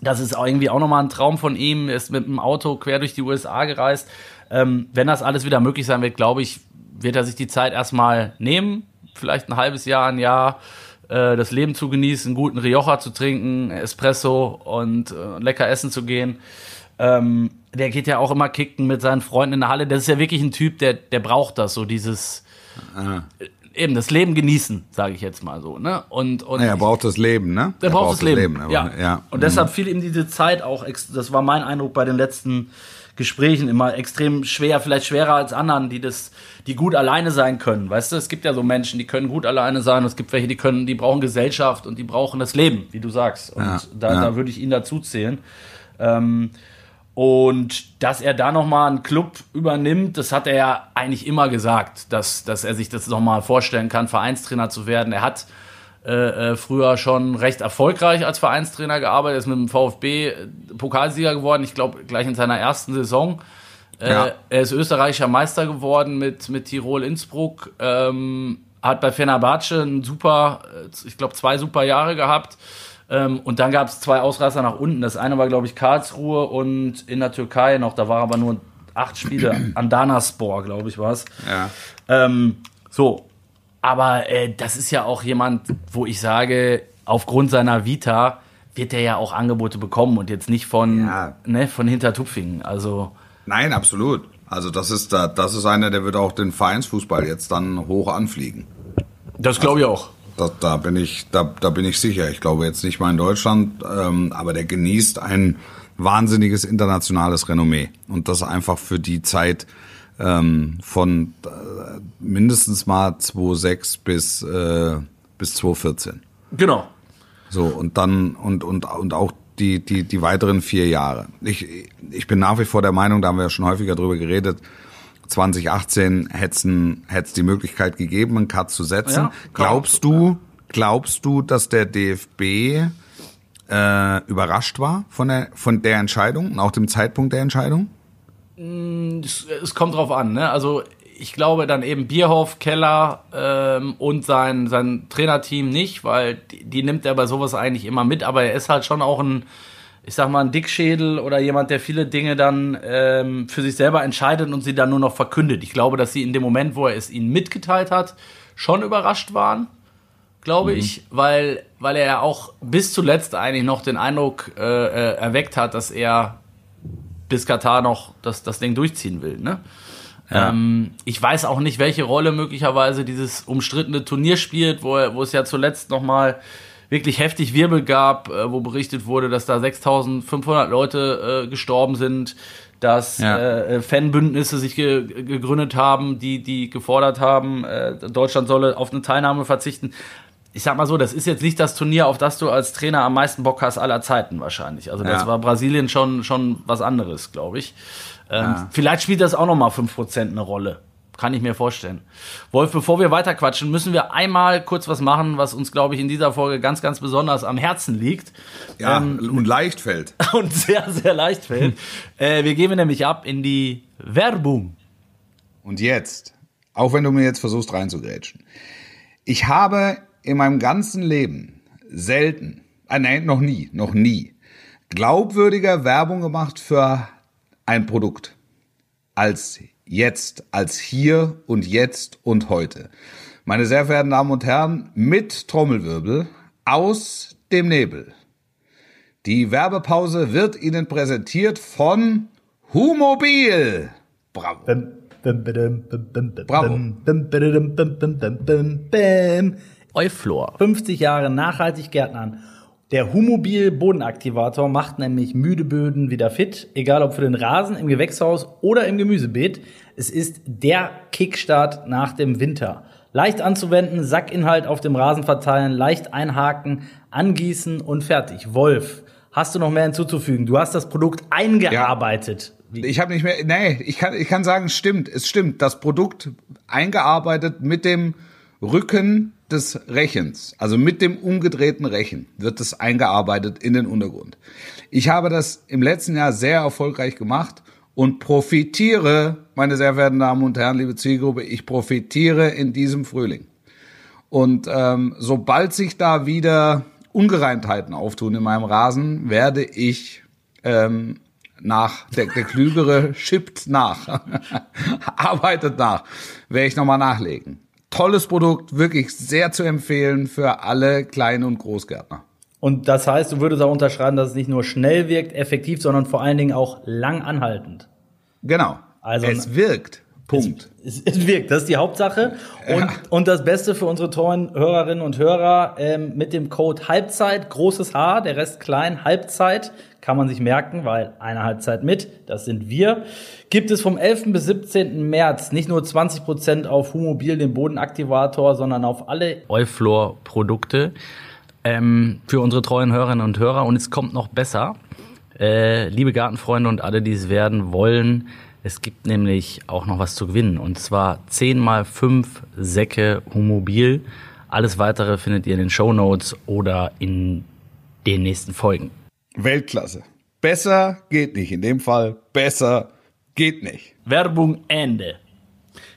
das ist auch irgendwie auch nochmal ein Traum von ihm. Er ist mit dem Auto quer durch die USA gereist. Ähm, wenn das alles wieder möglich sein wird, glaube ich, wird er sich die Zeit erstmal nehmen vielleicht ein halbes Jahr, ein Jahr äh, das Leben zu genießen, guten Rioja zu trinken, Espresso und äh, lecker essen zu gehen. Ähm, der geht ja auch immer kicken mit seinen Freunden in der Halle. Das ist ja wirklich ein Typ, der, der braucht das, so dieses ah. Eben das Leben genießen, sage ich jetzt mal so. Ne? Und, und ja, er braucht das Leben, ne? Der braucht, braucht das Leben. Leben ja. ja. Und mhm. deshalb fiel ihm diese Zeit auch, das war mein Eindruck bei den letzten Gesprächen immer extrem schwer, vielleicht schwerer als anderen, die das, die gut alleine sein können. Weißt du, es gibt ja so Menschen, die können gut alleine sein, und es gibt welche, die können, die brauchen Gesellschaft und die brauchen das Leben, wie du sagst. Und ja, da, ja. da würde ich ihn dazu zählen. Ähm, und dass er da nochmal einen Club übernimmt, das hat er ja eigentlich immer gesagt, dass, dass er sich das nochmal vorstellen kann, Vereinstrainer zu werden. Er hat äh, äh, früher schon recht erfolgreich als Vereinstrainer gearbeitet, ist mit dem VfB äh, Pokalsieger geworden, ich glaube gleich in seiner ersten Saison. Äh, ja. Er ist österreichischer Meister geworden mit, mit Tirol Innsbruck, ähm, hat bei Fenerbahce ein super, äh, ich glaube zwei super Jahre gehabt. Ähm, und dann gab es zwei Ausreißer nach unten. Das eine war, glaube ich, Karlsruhe und in der Türkei noch, da war aber nur acht Spiele. Andanaspor, glaube ich, war es. Ja. Ähm, so, aber äh, das ist ja auch jemand, wo ich sage, aufgrund seiner Vita wird er ja auch Angebote bekommen und jetzt nicht von, ja. ne, von Hintertupfingen. Also. Nein, absolut. Also das ist da, das ist einer, der wird auch den Vereinsfußball jetzt dann hoch anfliegen. Das glaube ich auch. Da, da, bin ich, da, da bin ich sicher. Ich glaube jetzt nicht mal in Deutschland, ähm, aber der genießt ein wahnsinniges internationales Renommee und das einfach für die Zeit ähm, von äh, mindestens mal 2006 bis, äh, bis 2014. Genau. So, und dann, und, und, und auch die, die, die weiteren vier Jahre. Ich, ich bin nach wie vor der Meinung, da haben wir ja schon häufiger drüber geredet, 2018 hätte es die Möglichkeit gegeben, einen Cut zu setzen. Ja, glaubst du, glaubst du, dass der DFB äh, überrascht war von der, von der Entscheidung und auch dem Zeitpunkt der Entscheidung? Mm, es, es kommt drauf an, ne? Also ich glaube dann eben Bierhoff, Keller ähm, und sein, sein Trainerteam nicht, weil die, die, nimmt er bei sowas eigentlich immer mit, aber er ist halt schon auch ein, ich sag mal, ein Dickschädel oder jemand, der viele Dinge dann ähm, für sich selber entscheidet und sie dann nur noch verkündet. Ich glaube, dass sie in dem Moment, wo er es ihnen mitgeteilt hat, schon überrascht waren, glaube mhm. ich, weil, weil er auch bis zuletzt eigentlich noch den Eindruck äh, äh erweckt hat, dass er bis Katar noch das, das Ding durchziehen will. Ne? Ja. Ähm, ich weiß auch nicht, welche Rolle möglicherweise dieses umstrittene Turnier spielt, wo, wo es ja zuletzt nochmal wirklich heftig Wirbel gab, äh, wo berichtet wurde, dass da 6500 Leute äh, gestorben sind, dass ja. äh, Fanbündnisse sich ge gegründet haben, die, die gefordert haben, äh, Deutschland solle auf eine Teilnahme verzichten. Ich sag mal so, das ist jetzt nicht das Turnier, auf das du als Trainer am meisten Bock hast aller Zeiten wahrscheinlich. Also das ja. war Brasilien schon, schon was anderes, glaube ich. Ähm, ja. Vielleicht spielt das auch nochmal 5% eine Rolle. Kann ich mir vorstellen. Wolf, bevor wir weiterquatschen, müssen wir einmal kurz was machen, was uns, glaube ich, in dieser Folge ganz, ganz besonders am Herzen liegt. Ja, ähm, und leicht fällt. Und sehr, sehr leicht fällt. äh, wir gehen nämlich ab in die Werbung. Und jetzt, auch wenn du mir jetzt versuchst reinzugrätschen. Ich habe in meinem ganzen Leben selten, äh, nein, noch nie, noch nie, glaubwürdiger Werbung gemacht für ein Produkt als jetzt, als hier und jetzt und heute. Meine sehr verehrten Damen und Herren, mit Trommelwirbel aus dem Nebel. Die Werbepause wird Ihnen präsentiert von Humobil. Bravo. Bravo. Euflor. 50 Jahre nachhaltig Gärtnern der Humobil Bodenaktivator macht nämlich müde Böden wieder fit, egal ob für den Rasen, im Gewächshaus oder im Gemüsebeet. Es ist der Kickstart nach dem Winter. Leicht anzuwenden, Sackinhalt auf dem Rasen verteilen, leicht einhaken, angießen und fertig. Wolf, hast du noch mehr hinzuzufügen? Du hast das Produkt eingearbeitet. Ja. Ich habe nicht mehr, nee, ich kann, ich kann sagen, stimmt, es stimmt. Das Produkt eingearbeitet mit dem Rücken des Rechens, also mit dem umgedrehten Rechen, wird es eingearbeitet in den Untergrund. Ich habe das im letzten Jahr sehr erfolgreich gemacht und profitiere, meine sehr verehrten Damen und Herren, liebe Zielgruppe, ich profitiere in diesem Frühling. Und ähm, sobald sich da wieder Ungereimtheiten auftun in meinem Rasen, werde ich ähm, nach, der, der Klügere schippt nach, arbeitet nach, werde ich nochmal nachlegen tolles Produkt, wirklich sehr zu empfehlen für alle Klein- und Großgärtner. Und das heißt, du würdest auch unterschreiben, dass es nicht nur schnell wirkt, effektiv, sondern vor allen Dingen auch lang anhaltend. Genau. Also es wirkt. Punkt. Es, es, wirkt, das ist die Hauptsache. Und, ja. und das Beste für unsere treuen Hörerinnen und Hörer, ähm, mit dem Code Halbzeit, großes H, der Rest klein, Halbzeit, kann man sich merken, weil eine Halbzeit mit, das sind wir, gibt es vom 11. bis 17. März nicht nur 20% auf Humobil, den Bodenaktivator, sondern auf alle Euflor-Produkte ähm, für unsere treuen Hörerinnen und Hörer. Und es kommt noch besser. Äh, liebe Gartenfreunde und alle, die es werden wollen, es gibt nämlich auch noch was zu gewinnen. Und zwar 10 mal 5 Säcke Humobil. Alles weitere findet ihr in den Show Notes oder in den nächsten Folgen. Weltklasse. Besser geht nicht. In dem Fall besser geht nicht. Werbung Ende.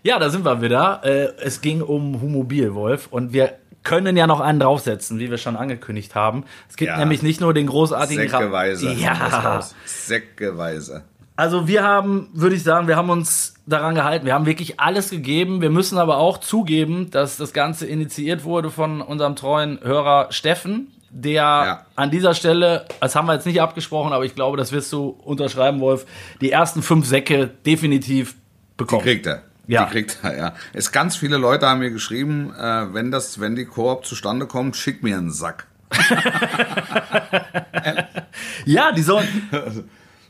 Ja, da sind wir wieder. Äh, es ging um Humobil, Wolf. Und wir können ja noch einen draufsetzen, wie wir schon angekündigt haben. Es gibt ja. nämlich nicht nur den großartigen Säckeweise. Ja. Säckeweise. Also wir haben, würde ich sagen, wir haben uns daran gehalten. Wir haben wirklich alles gegeben. Wir müssen aber auch zugeben, dass das Ganze initiiert wurde von unserem treuen Hörer Steffen, der ja. an dieser Stelle, das haben wir jetzt nicht abgesprochen, aber ich glaube, das wirst du unterschreiben, Wolf, die ersten fünf Säcke definitiv bekommen. Die kriegt er. Ja. Die kriegt er, ja. Es ganz viele Leute haben mir geschrieben, äh, wenn das, wenn die Koop zustande kommt, schick mir einen Sack. ja, die sollen.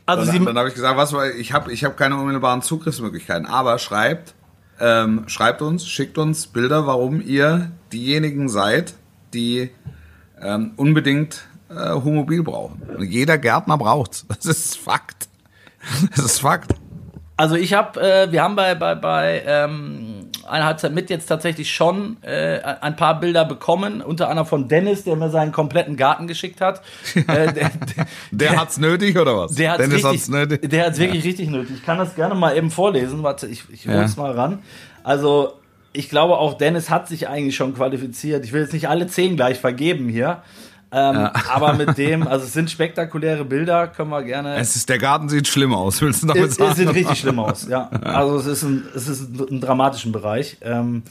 Also dann, dann habe ich gesagt, was ich habe ich hab keine unmittelbaren Zugriffsmöglichkeiten, aber schreibt ähm, schreibt uns, schickt uns Bilder, warum ihr diejenigen seid, die ähm, unbedingt äh, Homobil brauchen. Jeder Gärtner braucht's. Das ist Fakt. Das ist Fakt. Also ich habe, äh, wir haben bei bei bei ähm, einer Halbzeit mit jetzt tatsächlich schon äh, ein paar Bilder bekommen, unter anderem von Dennis, der mir seinen kompletten Garten geschickt hat. äh, der, der, der hat's nötig oder was? Der hat's Dennis richtig, hat's nötig. Der hat's wirklich ja. richtig nötig. Ich kann das gerne mal eben vorlesen. Warte, ich, ich hol's ja. mal ran. Also ich glaube auch Dennis hat sich eigentlich schon qualifiziert. Ich will jetzt nicht alle zehn gleich vergeben hier. Ähm, ja. Aber mit dem, also es sind spektakuläre Bilder, können wir gerne. Es ist, der Garten sieht schlimm aus, willst du damit sagen? Es sieht richtig schlimm aus, ja. Also es ist ein, es ist ein dramatischen Bereich. Ähm,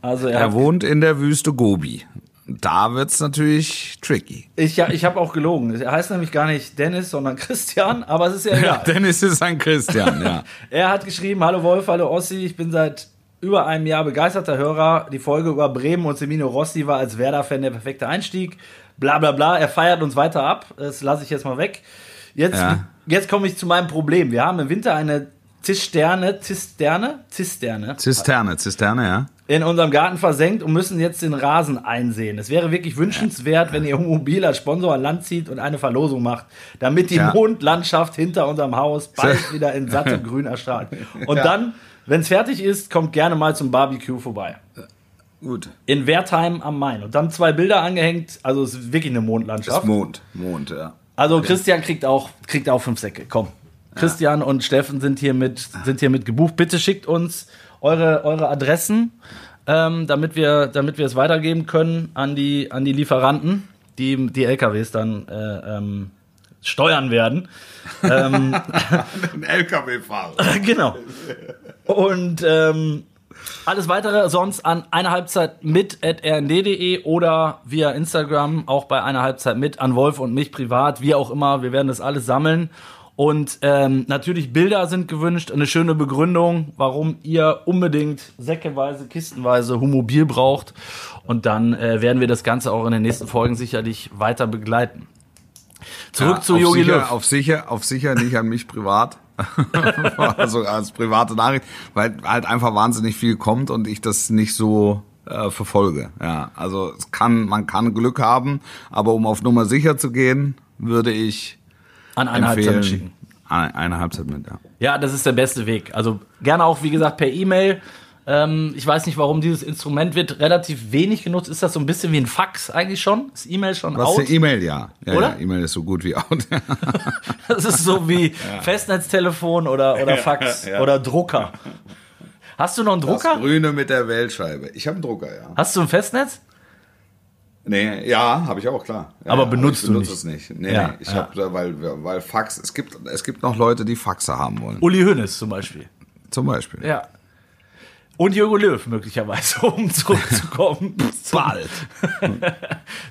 also er, er wohnt in der Wüste Gobi. Da wird's natürlich tricky. Ich, ja, ich habe auch gelogen. Er heißt nämlich gar nicht Dennis, sondern Christian, aber es ist ja egal. Ja, Dennis ist ein Christian, ja. er hat geschrieben, hallo Wolf, hallo Ossi, ich bin seit über einem Jahr begeisterter Hörer. Die Folge über Bremen und Semino Rossi war als Werder-Fan der perfekte Einstieg bla bla bla, er feiert uns weiter ab. Das lasse ich jetzt mal weg. Jetzt, ja. jetzt komme ich zu meinem Problem. Wir haben im Winter eine Zisterne, Zisterne, Zisterne. Zisterne, Zisterne, ja. In unserem Garten versenkt und müssen jetzt den Rasen einsehen. Es wäre wirklich wünschenswert, wenn ihr Mobil als Sponsor an Land zieht und eine Verlosung macht, damit die ja. Mondlandschaft hinter unserem Haus bald wieder in sattem Grün erstrahlt. Und ja. dann, wenn es fertig ist, kommt gerne mal zum Barbecue vorbei. Gut. In Wertheim am Main. Und dann zwei Bilder angehängt. Also es ist wirklich eine Mondlandschaft. Ist Mond, Mond, ja. Also Christian kriegt auch, kriegt auch fünf Säcke. Komm. Ja. Christian und Steffen sind hier mit, sind hier mit gebucht. Bitte schickt uns eure, eure Adressen, ähm, damit, wir, damit wir es weitergeben können an die, an die Lieferanten, die die LKWs dann äh, ähm, steuern werden. ähm, Ein LKW-Fahrer. genau. Und ähm, alles weitere sonst an eine Halbzeit mit at rnd.de oder via Instagram auch bei einer Halbzeit mit an Wolf und mich privat, wie auch immer. Wir werden das alles sammeln. Und ähm, natürlich Bilder sind gewünscht, eine schöne Begründung, warum ihr unbedingt säckeweise, kistenweise Humobil braucht. Und dann äh, werden wir das Ganze auch in den nächsten Folgen sicherlich weiter begleiten. Zurück ja, zu Yogi Löw. Auf sicher, auf sicher nicht an mich privat. also als private Nachricht, weil halt einfach wahnsinnig viel kommt und ich das nicht so äh, verfolge. Ja, also es kann, man kann Glück haben, aber um auf Nummer sicher zu gehen, würde ich an eine Halbzeit schicken. Eine Halbzeit mit, ja. Ja, das ist der beste Weg. Also gerne auch, wie gesagt, per E-Mail ähm, ich weiß nicht, warum dieses Instrument wird relativ wenig genutzt. Ist das so ein bisschen wie ein Fax eigentlich schon? Ist E-Mail schon Was out? Was E-Mail, ja. ja. Oder? Ja, E-Mail ist so gut wie out. das ist so wie ja. Festnetztelefon oder, oder Fax oder Drucker. Hast du noch einen Drucker? Das Grüne mit der Wählscheibe. Ich habe einen Drucker, ja. Hast du ein Festnetz? Nee, ja, habe ich auch, klar. Ja, aber benutzt aber du nicht? es nicht. Nee, ja, nee ich ja. habe, weil, weil Fax, es gibt, es gibt noch Leute, die Faxe haben wollen. Uli Hoeneß zum Beispiel. Zum Beispiel. Ja, und Jürgen Löw möglicherweise, um zurückzukommen. Bald.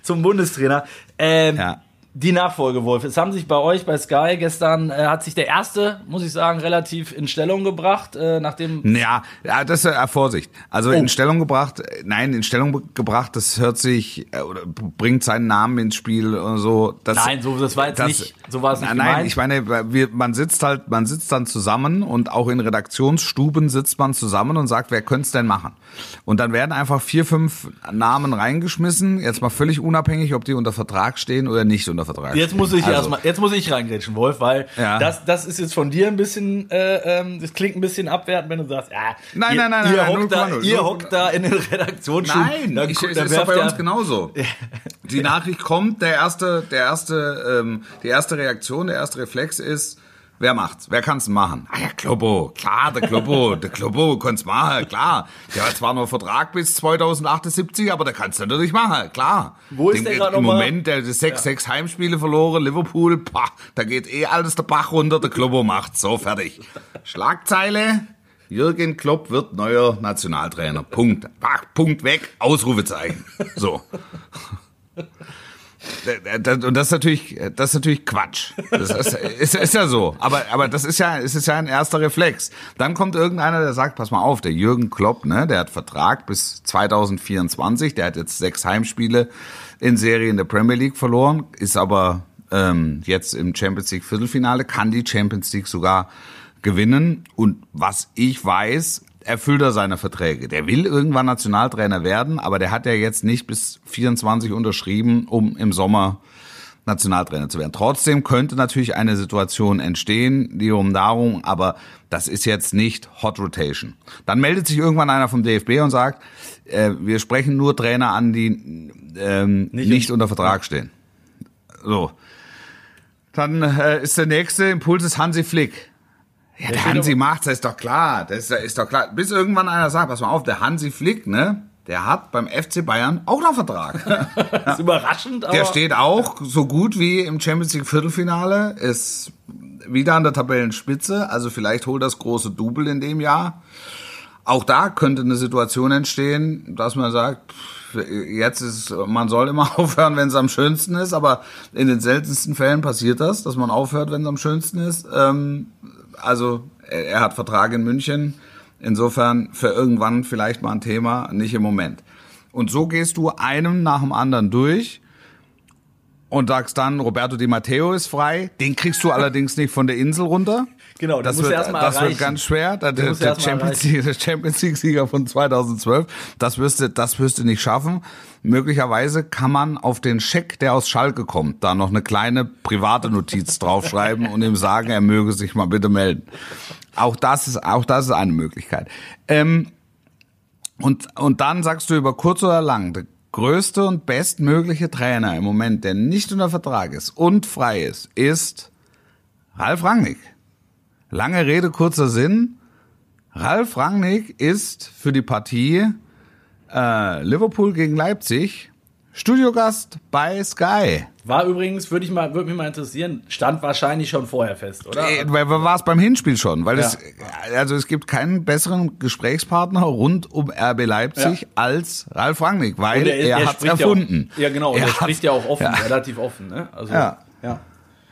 Zum Bundestrainer. Ähm, ja die Nachfolge, Wolf. Es haben sich bei euch bei Sky gestern äh, hat sich der erste, muss ich sagen, relativ in Stellung gebracht, äh, nachdem. Ja, ja, das ist äh, Vorsicht. Also oh. in Stellung gebracht, äh, nein, in Stellung gebracht, das hört sich äh, oder bringt seinen Namen ins Spiel oder so. Das, nein, so das war jetzt das, nicht, so war es nicht. Nein, gemeint. ich meine, wir, man sitzt halt, man sitzt dann zusammen und auch in Redaktionsstuben sitzt man zusammen und sagt, wer könnte es denn machen? Und dann werden einfach vier, fünf Namen reingeschmissen, jetzt mal völlig unabhängig, ob die unter Vertrag stehen oder nicht unter Vertrag. Jetzt muss ich also. erstmal, jetzt muss ich reingrätschen, Wolf, weil ja. das, das ist jetzt von dir ein bisschen, äh, ähm, das klingt ein bisschen abwertend, wenn du sagst, ja, nein, ihr, nein, nein, ihr, nein, hockt, da, ihr hockt da in den Redaktionsschuhen. Nein, da, ich, da ist doch bei uns genauso. Die Nachricht kommt, der erste, der erste, ähm, die erste Reaktion, der erste Reflex ist, Wer macht's? Wer kann's machen? Ah ja, Kloppo. Klar, der Kloppo. der Kloppo kann's machen, klar. Der hat zwar nur Vertrag bis 2078, aber der kann's natürlich machen, klar. Wo ist Den, der gerade Im Moment, der hat sechs, ja. sechs Heimspiele verloren, Liverpool, pah, da geht eh alles der Bach runter, der Kloppo macht's. So, fertig. Schlagzeile. Jürgen Klopp wird neuer Nationaltrainer. Punkt. Bach, Punkt weg. Ausrufezeichen. So. Und das ist natürlich, das ist natürlich Quatsch. Das ist, ist, ist ja so. Aber, aber das ist ja, es ja ein erster Reflex. Dann kommt irgendeiner, der sagt, pass mal auf, der Jürgen Klopp, ne, der hat Vertrag bis 2024, der hat jetzt sechs Heimspiele in Serie in der Premier League verloren, ist aber ähm, jetzt im Champions League Viertelfinale, kann die Champions League sogar gewinnen. Und was ich weiß, erfüllt er seine Verträge. Der will irgendwann Nationaltrainer werden, aber der hat ja jetzt nicht bis 24 unterschrieben, um im Sommer Nationaltrainer zu werden. Trotzdem könnte natürlich eine Situation entstehen, die um darum, aber das ist jetzt nicht Hot Rotation. Dann meldet sich irgendwann einer vom DFB und sagt, äh, wir sprechen nur Trainer an, die ähm, nicht, nicht unter Vertrag stehen. So. Dann äh, ist der nächste Impuls ist Hansi Flick. Ja, der, der Hansi macht's, das ist doch klar. Das ist doch klar. Bis irgendwann einer sagt, pass mal auf, der Hansi Flick, ne? Der hat beim FC Bayern auch noch Vertrag. das ist überraschend, aber. Der steht auch so gut wie im Champions League Viertelfinale, ist wieder an der Tabellenspitze, also vielleicht holt das große Double in dem Jahr. Auch da könnte eine Situation entstehen, dass man sagt, jetzt ist, man soll immer aufhören, wenn es am schönsten ist, aber in den seltensten Fällen passiert das, dass man aufhört, wenn es am schönsten ist. Ähm, also er hat Vertrag in München, insofern für irgendwann vielleicht mal ein Thema, nicht im Moment. Und so gehst du einem nach dem anderen durch und sagst dann, Roberto Di Matteo ist frei. Den kriegst du allerdings nicht von der Insel runter. Genau, das, wird, das erreichen. wird ganz schwer. Der, der, Champions League, der Champions League-Sieger von 2012, das wirst, du, das wirst du nicht schaffen. Möglicherweise kann man auf den Scheck, der aus Schalke kommt, da noch eine kleine private Notiz draufschreiben und ihm sagen, er möge sich mal bitte melden. Auch das ist, auch das ist eine Möglichkeit. Ähm, und, und dann sagst du über kurz oder lang, der größte und bestmögliche Trainer im Moment, der nicht unter Vertrag ist und frei ist, ist Ralf Rangnick. Lange Rede, kurzer Sinn. Ralf Rangnick ist für die Partie äh, Liverpool gegen Leipzig Studiogast bei Sky. War übrigens, würde ich mal, würde mich mal interessieren, stand wahrscheinlich schon vorher fest, oder? Äh, war es beim Hinspiel schon, weil ja. es, also es gibt keinen besseren Gesprächspartner rund um RB Leipzig ja. als Ralf Rangnick, weil er, er, er hat erfunden. Ja, auch, ja genau, er, er spricht ja auch offen, relativ offen, ne? Also, ja. ja.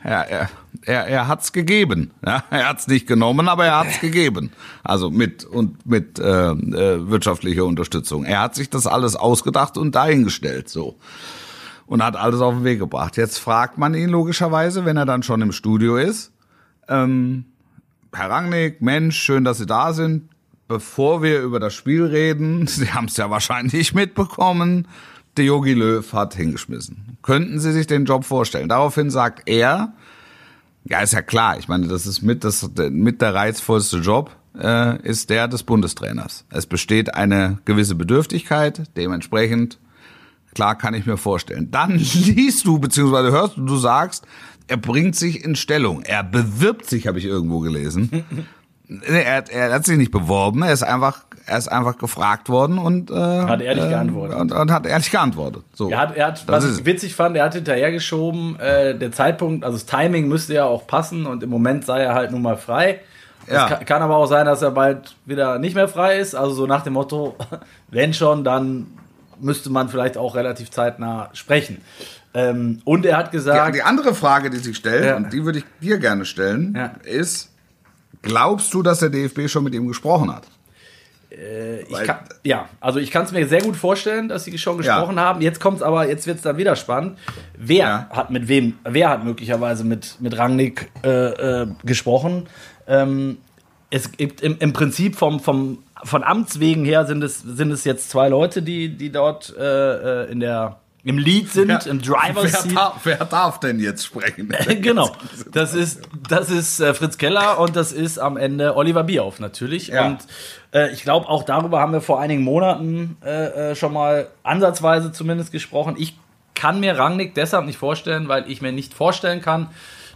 Ja, er, er, er hat's gegeben. Ja, er hat's nicht genommen, aber er hat's gegeben. Also mit und mit äh, äh, wirtschaftlicher Unterstützung. Er hat sich das alles ausgedacht und dahingestellt so und hat alles auf den Weg gebracht. Jetzt fragt man ihn logischerweise, wenn er dann schon im Studio ist, ähm, Herr Rangnick, Mensch, schön, dass Sie da sind. Bevor wir über das Spiel reden, Sie haben es ja wahrscheinlich mitbekommen, der Yogi Löw hat hingeschmissen. Könnten Sie sich den Job vorstellen? Daraufhin sagt er, ja, ist ja klar, ich meine, das ist mit, das, mit der reizvollste Job, äh, ist der des Bundestrainers. Es besteht eine gewisse Bedürftigkeit, dementsprechend, klar kann ich mir vorstellen. Dann liest du, beziehungsweise hörst du, du sagst, er bringt sich in Stellung. Er bewirbt sich, habe ich irgendwo gelesen. er, er hat sich nicht beworben, er ist einfach er ist einfach gefragt worden und äh, hat ehrlich äh, geantwortet. Und, und, hat ehrlich geantwortet. So. Er hat, er hat was ich witzig fand, er hat hinterhergeschoben, äh, der Zeitpunkt, also das Timing müsste ja auch passen und im Moment sei er halt nun mal frei. Ja. Es kann, kann, aber auch sein, dass er bald wieder nicht mehr frei ist. Also so nach dem Motto, wenn schon, dann müsste man vielleicht auch relativ zeitnah sprechen. Ähm, und er hat gesagt. Die, die, andere Frage, die sich stellt, ja. und die würde ich dir gerne stellen, ja. ist, glaubst du, dass der DFB schon mit ihm gesprochen hat? Äh, kann, ja, also ich kann es mir sehr gut vorstellen, dass sie schon gesprochen ja. haben. Jetzt kommt es aber, jetzt wird es dann wieder spannend. Wer ja. hat mit wem, wer hat möglicherweise mit, mit Rangnick äh, äh, gesprochen? Ähm, es gibt im, im Prinzip vom, vom, von Amts wegen her sind es, sind es jetzt zwei Leute, die, die dort äh, äh in der im Lead sind, wer, im Driver Seat. Wer darf, wer darf denn jetzt sprechen? genau. Das ist, das ist äh, Fritz Keller und das ist am Ende Oliver Bierhoff natürlich. Ja. Und äh, ich glaube, auch darüber haben wir vor einigen Monaten äh, äh, schon mal ansatzweise zumindest gesprochen. Ich kann mir Rangnick deshalb nicht vorstellen, weil ich mir nicht vorstellen kann,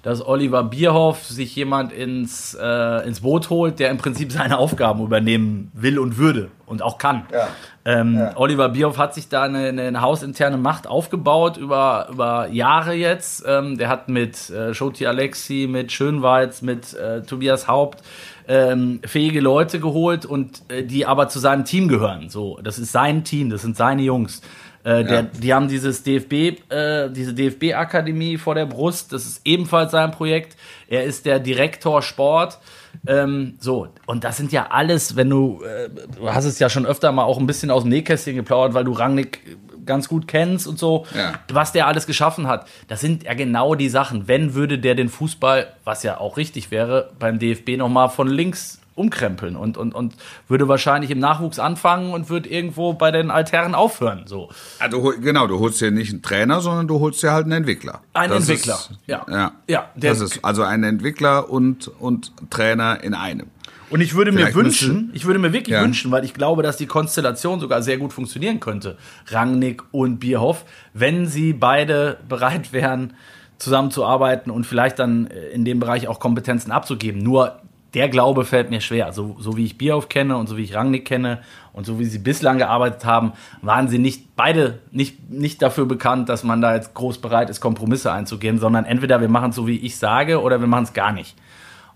dass Oliver Bierhoff sich jemand ins, äh, ins Boot holt, der im Prinzip seine Aufgaben übernehmen will und würde und auch kann. Ja. Ähm, ja. Oliver Bierhoff hat sich da eine, eine, hausinterne Macht aufgebaut über, über Jahre jetzt. Ähm, der hat mit äh, Shoti Alexi, mit Schönweiz, mit äh, Tobias Haupt ähm, fähige Leute geholt und äh, die aber zu seinem Team gehören. So, das ist sein Team, das sind seine Jungs. Äh, der, ja. Die haben dieses DFB, äh, diese DFB-Akademie vor der Brust. Das ist ebenfalls sein Projekt. Er ist der Direktor Sport. Ähm, so, und das sind ja alles, wenn du, äh, du hast es ja schon öfter mal auch ein bisschen aus dem Nähkästchen geplaudert, weil du Rangnick ganz gut kennst und so, ja. was der alles geschaffen hat. Das sind ja genau die Sachen. Wenn würde der den Fußball, was ja auch richtig wäre, beim DFB nochmal von links umkrempeln und, und, und würde wahrscheinlich im Nachwuchs anfangen und würde irgendwo bei den Altherren aufhören. So. Also, genau, du holst dir nicht einen Trainer, sondern du holst dir halt einen Entwickler. Einen das Entwickler, ist, ja. Ja, ja das ist also ein Entwickler und, und Trainer in einem. Und ich würde Vielleicht mir wünschen, ich würde mir wirklich ja. wünschen, weil ich glaube, dass die Konstellation sogar sehr gut funktionieren könnte, Rangnick und Bierhoff, wenn sie beide bereit wären, zusammenzuarbeiten und vielleicht dann äh, in dem Bereich auch Kompetenzen abzugeben. Nur der Glaube fällt mir schwer. So, so wie ich Bierhoff kenne und so wie ich Rangnick kenne und so wie sie bislang gearbeitet haben, waren sie nicht beide nicht, nicht dafür bekannt, dass man da jetzt groß bereit ist, Kompromisse einzugehen, sondern entweder wir machen es so, wie ich sage, oder wir machen es gar nicht.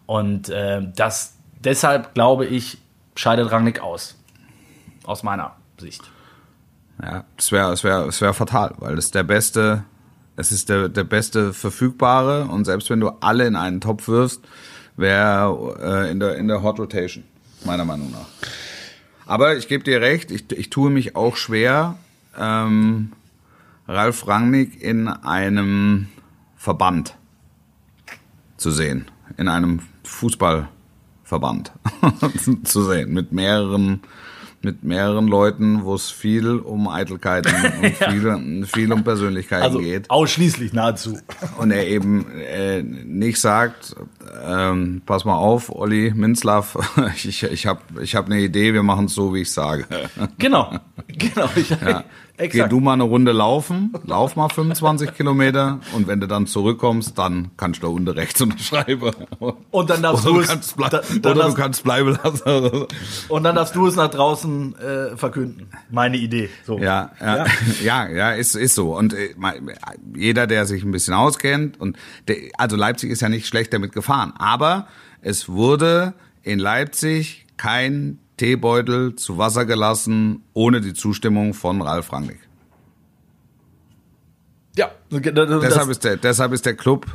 Und äh, das, deshalb glaube ich, scheidet Rangnick aus. Aus meiner Sicht. Ja, es wäre es wär, es wär fatal, weil das der beste, es ist der, der beste verfügbare und selbst wenn du alle in einen Topf wirfst, wäre äh, in, der, in der Hot Rotation, meiner Meinung nach. Aber ich gebe dir recht, ich, ich tue mich auch schwer, ähm, Ralf Rangnick in einem Verband zu sehen, in einem Fußball. Verband zu sehen, mit mehreren mit mehreren Leuten, wo es viel um Eitelkeiten und viel, viel um Persönlichkeiten also geht. Ausschließlich nahezu. Und er eben äh, nicht sagt, ähm, pass mal auf, Olli Minzlaff, ich, ich habe ich hab eine Idee, wir machen es so, wie ich sage. Genau, genau. Ich, ja. Exakt. Geh du mal eine Runde laufen, lauf mal 25 Kilometer und wenn du dann zurückkommst, dann kannst du da unten rechts unterschreiben. Und dann darfst oder du, es, da, oder darfst, du kannst bleiben lassen. Und dann darfst du es nach draußen äh, verkünden. Meine Idee. So. Ja, ja, ja, ja, ja, ist, ist so. Und äh, jeder, der sich ein bisschen auskennt und der, also Leipzig ist ja nicht schlecht damit gefahren, aber es wurde in Leipzig kein Teebeutel zu Wasser gelassen, ohne die Zustimmung von Ralf Rangnick. Ja, deshalb ist, der, deshalb ist der Club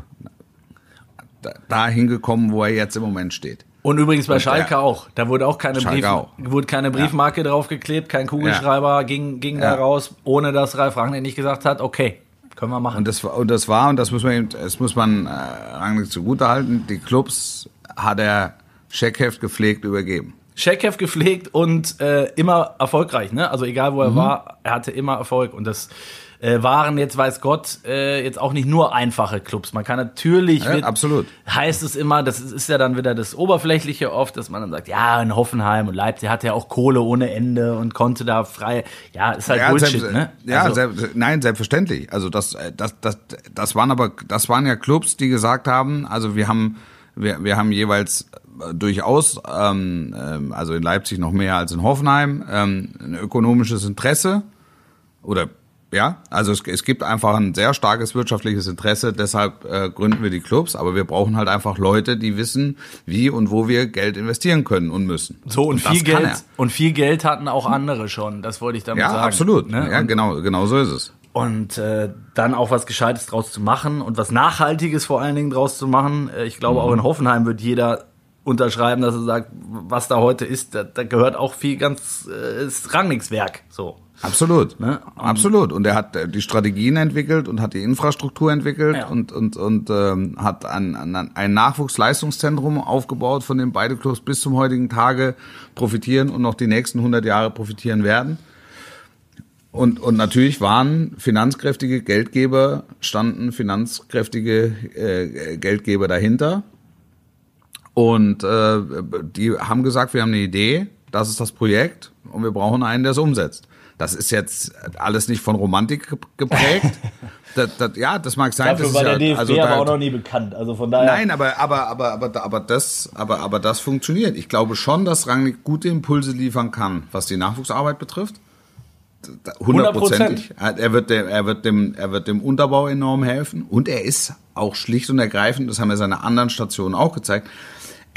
dahin gekommen, wo er jetzt im Moment steht. Und übrigens bei Und Schalke der, auch. Da wurde auch keine, Brief, auch. Wurde keine Briefmarke ja. draufgeklebt, kein Kugelschreiber ja. ging, ging ja. da raus, ohne dass Ralf Rangnick nicht gesagt hat, okay, können wir machen. Und das, und das war, und das muss man, eben, das muss man äh, Rangnick zugutehalten, die Clubs hat er Scheckheft gepflegt übergeben. Schekev gepflegt und äh, immer erfolgreich. Ne? Also egal wo er mhm. war, er hatte immer Erfolg. Und das äh, waren jetzt, weiß Gott, äh, jetzt auch nicht nur einfache Clubs. Man kann natürlich, ja, wird, absolut. heißt es immer, das ist, ist ja dann wieder das Oberflächliche oft, dass man dann sagt, ja, in Hoffenheim und Leipzig hatte ja auch Kohle ohne Ende und konnte da frei, ja, ist halt ja, Bullshit, selbst, ne? Ja, also, selbst, nein, selbstverständlich. Also das, äh, das, das, das waren aber, das waren ja Clubs, die gesagt haben, also wir haben, wir, wir haben jeweils durchaus, ähm, ähm, also in Leipzig noch mehr als in Hoffenheim, ähm, ein ökonomisches Interesse oder ja, also es, es gibt einfach ein sehr starkes wirtschaftliches Interesse, deshalb äh, gründen wir die Clubs, aber wir brauchen halt einfach Leute, die wissen, wie und wo wir Geld investieren können und müssen. So und, und viel Geld und viel Geld hatten auch andere schon, das wollte ich damit ja, sagen. Absolut. Ne? Ja, genau, genau so ist es. Und äh, dann auch was Gescheites draus zu machen und was Nachhaltiges vor allen Dingen draus zu machen. Äh, ich glaube, mhm. auch in Hoffenheim wird jeder unterschreiben, dass er sagt, was da heute ist, da, da gehört auch viel ganz äh, ist Rangnicks Werk. So. Absolut, ne? absolut. Und er hat äh, die Strategien entwickelt und hat die Infrastruktur entwickelt ja. und und und ähm, hat ein, ein, ein Nachwuchsleistungszentrum aufgebaut, von dem beide Clubs bis zum heutigen Tage profitieren und noch die nächsten 100 Jahre profitieren werden. Und, und natürlich waren finanzkräftige Geldgeber, standen finanzkräftige äh, Geldgeber dahinter. Und äh, die haben gesagt, wir haben eine Idee, das ist das Projekt und wir brauchen einen, der es umsetzt. Das ist jetzt alles nicht von Romantik geprägt. das, das, ja, das mag sein. Dafür das war der ja, DFB also aber auch noch nie bekannt. Also von daher. Nein, aber aber aber aber aber das aber aber das funktioniert. Ich glaube schon, dass Rangnick gute Impulse liefern kann, was die Nachwuchsarbeit betrifft. Hundertprozentig. Er wird dem, er wird dem, er wird dem Unterbau enorm helfen und er ist auch schlicht und ergreifend, das haben ja seine anderen Stationen auch gezeigt,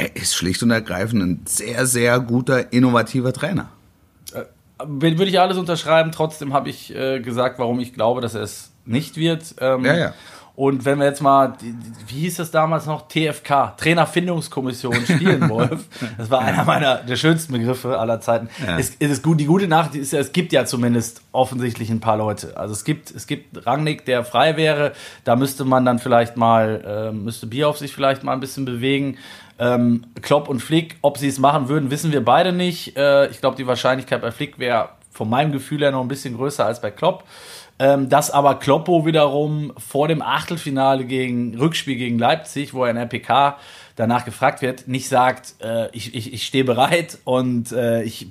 er ist schlicht und ergreifend ein sehr, sehr guter, innovativer Trainer. Äh, würde ich alles unterschreiben. Trotzdem habe ich äh, gesagt, warum ich glaube, dass er es nicht wird. Ähm, ja, ja. Und wenn wir jetzt mal, wie hieß das damals noch, TFK, Trainerfindungskommission spielen, Wolf, das war einer meiner der schönsten Begriffe aller Zeiten. Ja. Es, es ist gut, die gute Nachricht ist ja, es gibt ja zumindest offensichtlich ein paar Leute. Also es gibt, es gibt Rangnick, der frei wäre. Da müsste man dann vielleicht mal, äh, müsste Bier auf sich vielleicht mal ein bisschen bewegen. Ähm, Klopp und Flick, ob sie es machen würden, wissen wir beide nicht. Äh, ich glaube, die Wahrscheinlichkeit bei Flick wäre von meinem Gefühl her noch ein bisschen größer als bei Klopp. Ähm, dass aber Kloppo wiederum vor dem Achtelfinale gegen Rückspiel gegen Leipzig, wo er in der PK danach gefragt wird, nicht sagt, äh, ich, ich, ich stehe bereit und äh, ich,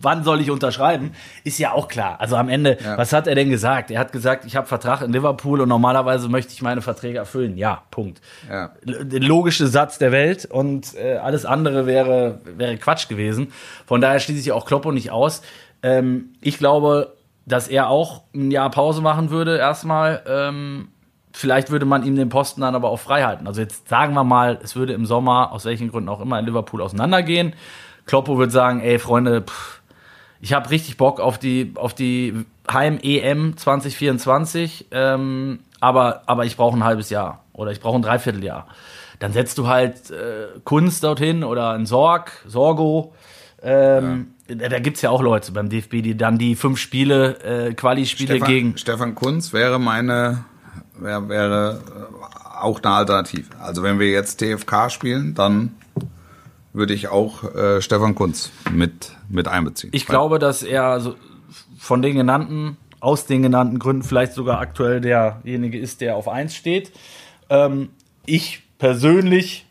wann soll ich unterschreiben, ist ja auch klar. Also am Ende, ja. was hat er denn gesagt? Er hat gesagt, ich habe Vertrag in Liverpool und normalerweise möchte ich meine Verträge erfüllen. Ja, Punkt. Ja. Der logische Satz der Welt und äh, alles andere wäre, wäre Quatsch gewesen. Von daher schließe ich auch Kloppo nicht aus. Ähm, ich glaube, dass er auch ein Jahr Pause machen würde, erstmal. Ähm, vielleicht würde man ihm den Posten dann aber auch frei halten. Also jetzt sagen wir mal, es würde im Sommer, aus welchen Gründen auch immer, in Liverpool auseinandergehen. Kloppo würde sagen, ey Freunde, pff, ich habe richtig Bock auf die, auf die Heim-EM 2024, ähm, aber, aber ich brauche ein halbes Jahr oder ich brauche ein Dreivierteljahr. Dann setzt du halt äh, Kunst dorthin oder ein Sorg, Sorgo. Ähm, ja. Da gibt's ja auch Leute beim DFB, die dann die fünf Spiele, äh, Quali-Spiele gegen. Stefan Kunz wäre meine, wäre, wäre äh, auch eine Alternative. Also wenn wir jetzt TFK spielen, dann würde ich auch äh, Stefan Kunz mit, mit einbeziehen. Ich glaube, dass er so von den genannten, aus den genannten Gründen vielleicht sogar aktuell derjenige ist, der auf eins steht. Ähm, ich persönlich,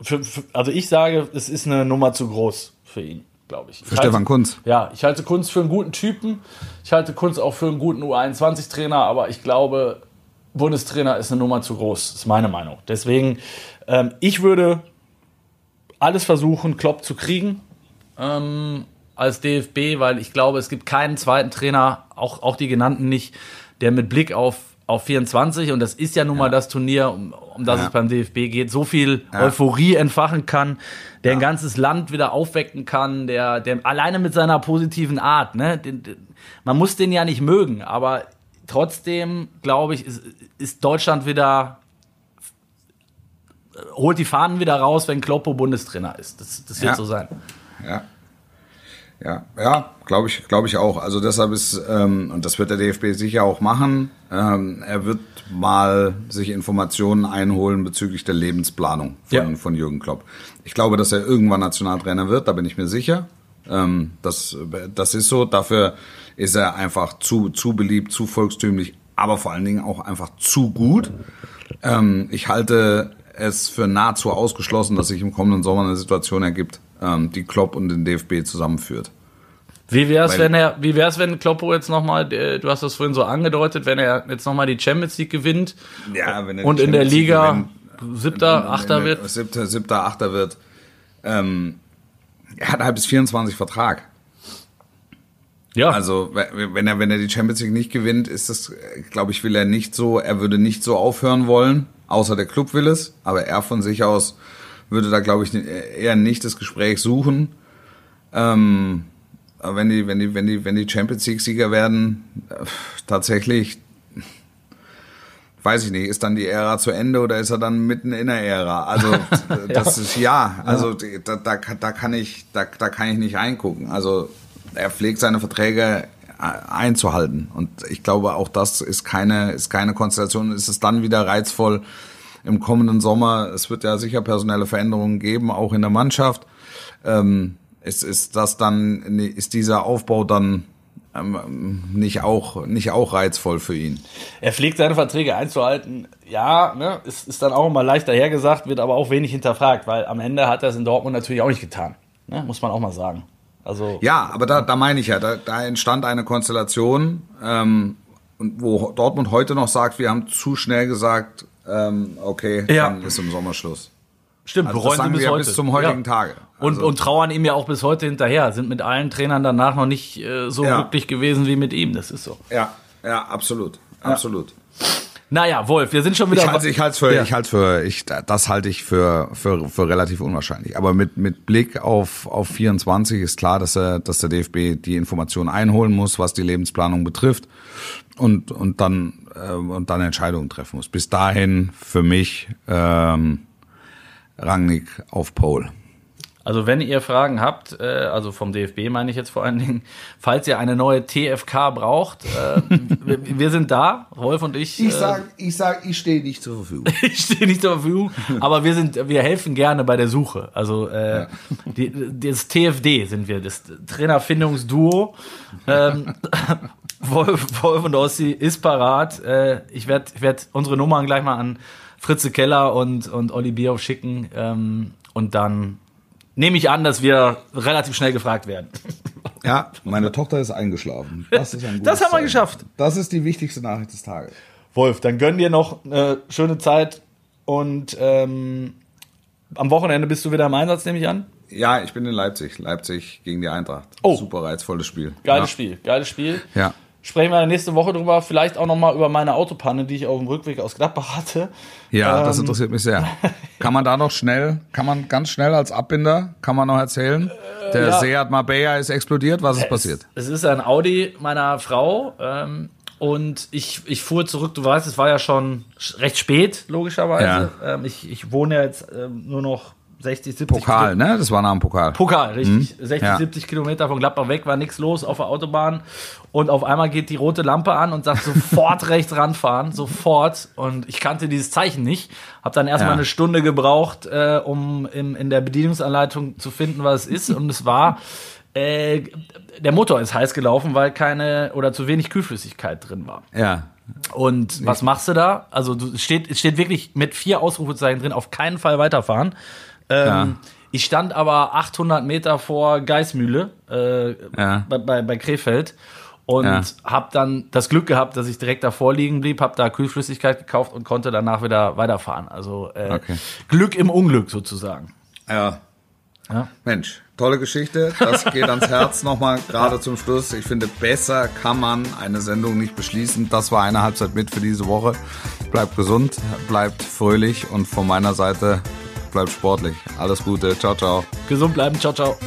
für, für, also ich sage, es ist eine Nummer zu groß für ihn glaube ich. Für ich Stefan Kunz. Ja, ich halte Kunz für einen guten Typen. Ich halte Kunz auch für einen guten U21-Trainer, aber ich glaube, Bundestrainer ist eine Nummer zu groß. Das ist meine Meinung. Deswegen, ähm, ich würde alles versuchen, Klopp zu kriegen ähm, als DFB, weil ich glaube, es gibt keinen zweiten Trainer, auch, auch die genannten nicht, der mit Blick auf auf 24 und das ist ja nun mal das Turnier, um, um das ja. es beim DFB geht, so viel ja. Euphorie entfachen kann, der ein ganzes Land wieder aufwecken kann, der, der alleine mit seiner positiven Art, ne, den, den, man muss den ja nicht mögen, aber trotzdem glaube ich, ist, ist Deutschland wieder holt die Fahnen wieder raus, wenn Kloppo Bundestrainer ist. Das, das wird so sein. Ja. Ja, ja, glaube ich, glaube ich auch. Also deshalb ist, ähm, und das wird der DFB sicher auch machen, ähm, er wird mal sich Informationen einholen bezüglich der Lebensplanung von, ja. von Jürgen Klopp. Ich glaube, dass er irgendwann Nationaltrainer wird, da bin ich mir sicher. Ähm, das, das ist so. Dafür ist er einfach zu, zu beliebt, zu volkstümlich, aber vor allen Dingen auch einfach zu gut. Ähm, ich halte es für nahezu ausgeschlossen, dass sich im kommenden Sommer eine Situation ergibt, ähm, die Klopp und den DFB zusammenführt. Wie wäre es, wenn er, wie wär's, wenn Kloppo jetzt nochmal, du hast das vorhin so angedeutet, wenn er jetzt nochmal die Champions League gewinnt ja, wenn er und in der Liga gewinnt, siebter, achter wird? Siebter, siebter, achter wird. Ähm, er hat halt bis 24 Vertrag. Ja. Also wenn er wenn er die Champions League nicht gewinnt, ist das, glaube ich, will er nicht so. Er würde nicht so aufhören wollen, außer der Club will es. Aber er von sich aus würde da, glaube ich, eher nicht das Gespräch suchen. Ähm, aber wenn die, wenn die, wenn die, wenn die Champions League Sieger werden, äh, tatsächlich, weiß ich nicht, ist dann die Ära zu Ende oder ist er dann mitten in der Ära? Also das ja. ist ja, also da, da, da kann ich, da, da kann ich nicht reingucken. Also er pflegt seine Verträge einzuhalten und ich glaube auch das ist keine ist keine Konstellation. Ist es dann wieder reizvoll? Im kommenden Sommer. Es wird ja sicher personelle Veränderungen geben, auch in der Mannschaft. Ähm, ist, ist das dann, ist dieser Aufbau dann ähm, nicht auch nicht auch reizvoll für ihn. Er pflegt seine Verträge einzuhalten. Ja, ne, ist, ist dann auch immer leichter hergesagt, wird aber auch wenig hinterfragt, weil am Ende hat er es in Dortmund natürlich auch nicht getan. Ne, muss man auch mal sagen. Also ja, aber da, da meine ich ja, da, da entstand eine Konstellation, ähm, wo Dortmund heute noch sagt, wir haben zu schnell gesagt, ähm, okay, ja. dann ist im Sommer Schluss. Stimmt, also bereuen sie bis heute. bis zum heutigen ja. Tage. Also und, und trauern ihm ja auch bis heute hinterher. Sind mit allen Trainern danach noch nicht äh, so ja. glücklich gewesen wie mit ihm. Das ist so. Ja, ja, absolut. Absolut. Naja, Wolf, wir sind schon wieder. Ich halte ich für, ja. ich halte für, ich, das halte ich für, für, für relativ unwahrscheinlich. Aber mit, mit Blick auf, auf 24 ist klar, dass er, dass der DFB die Informationen einholen muss, was die Lebensplanung betrifft und, und dann, äh, und dann Entscheidungen treffen muss. Bis dahin für mich, ähm, Rangnick auf Pole. Also wenn ihr Fragen habt, äh, also vom DFB meine ich jetzt vor allen Dingen, falls ihr eine neue TFK braucht, äh, wir, wir, sind da, Rolf und ich. Ich sag, äh, ich sag, ich stehe nicht zur Verfügung. ich stehe nicht zur Verfügung, aber wir sind, wir helfen gerne bei der Suche. Also äh, ja. die, das TFD sind wir, das Trainerfindungsduo. Ähm, Wolf, Wolf und Ossi ist parat. Äh, ich werde ich werd unsere Nummern gleich mal an Fritze Keller und, und Olli Bierhoff schicken ähm, und dann nehme ich an, dass wir relativ schnell gefragt werden. Ja, meine Tochter ist eingeschlafen. Das ist ein Das haben wir geschafft. Das ist die wichtigste Nachricht des Tages. Wolf, dann gönn dir noch eine schöne Zeit und ähm, am Wochenende bist du wieder im Einsatz, nehme ich an? Ja, ich bin in Leipzig. Leipzig gegen die Eintracht. Oh. Super reizvolles Spiel. Geiles ja. Spiel, geiles Spiel. Ja. Sprechen wir nächste Woche drüber, vielleicht auch nochmal über meine Autopanne, die ich auf dem Rückweg aus Gladbach hatte. Ja, ähm, das interessiert mich sehr. Kann man da noch schnell, kann man ganz schnell als Abbinder, kann man noch erzählen? Der ja. Seat Marbella ist explodiert, was ist es, passiert? Es ist ein Audi meiner Frau ähm, und ich, ich fuhr zurück, du weißt, es war ja schon recht spät, logischerweise. Ja. Ähm, ich, ich wohne jetzt ähm, nur noch 60, 70 Pokal, Kilo ne? Das war nach dem Pokal. Pokal, richtig. Mhm. 60, ja. 70 Kilometer von Gladbach weg, war nichts los auf der Autobahn. Und auf einmal geht die rote Lampe an und sagt sofort rechts ranfahren, sofort. Und ich kannte dieses Zeichen nicht. Hab dann erstmal ja. eine Stunde gebraucht, äh, um in, in der Bedienungsanleitung zu finden, was es ist. Und es war, äh, der Motor ist heiß gelaufen, weil keine oder zu wenig Kühlflüssigkeit drin war. Ja. Und was machst du da? Also du, es steht, es steht wirklich mit vier Ausrufezeichen drin, auf keinen Fall weiterfahren. Ähm, ja. Ich stand aber 800 Meter vor Geismühle äh, ja. bei, bei, bei Krefeld und ja. habe dann das Glück gehabt, dass ich direkt davor liegen blieb, habe da Kühlflüssigkeit gekauft und konnte danach wieder weiterfahren. Also äh, okay. Glück im Unglück sozusagen. Ja. ja. Mensch, tolle Geschichte. Das geht ans Herz nochmal gerade zum Schluss. Ich finde, besser kann man eine Sendung nicht beschließen. Das war eine Halbzeit mit für diese Woche. Bleibt gesund, bleibt fröhlich und von meiner Seite bleibt sportlich. Alles Gute. Ciao, ciao. Gesund bleiben. Ciao, ciao.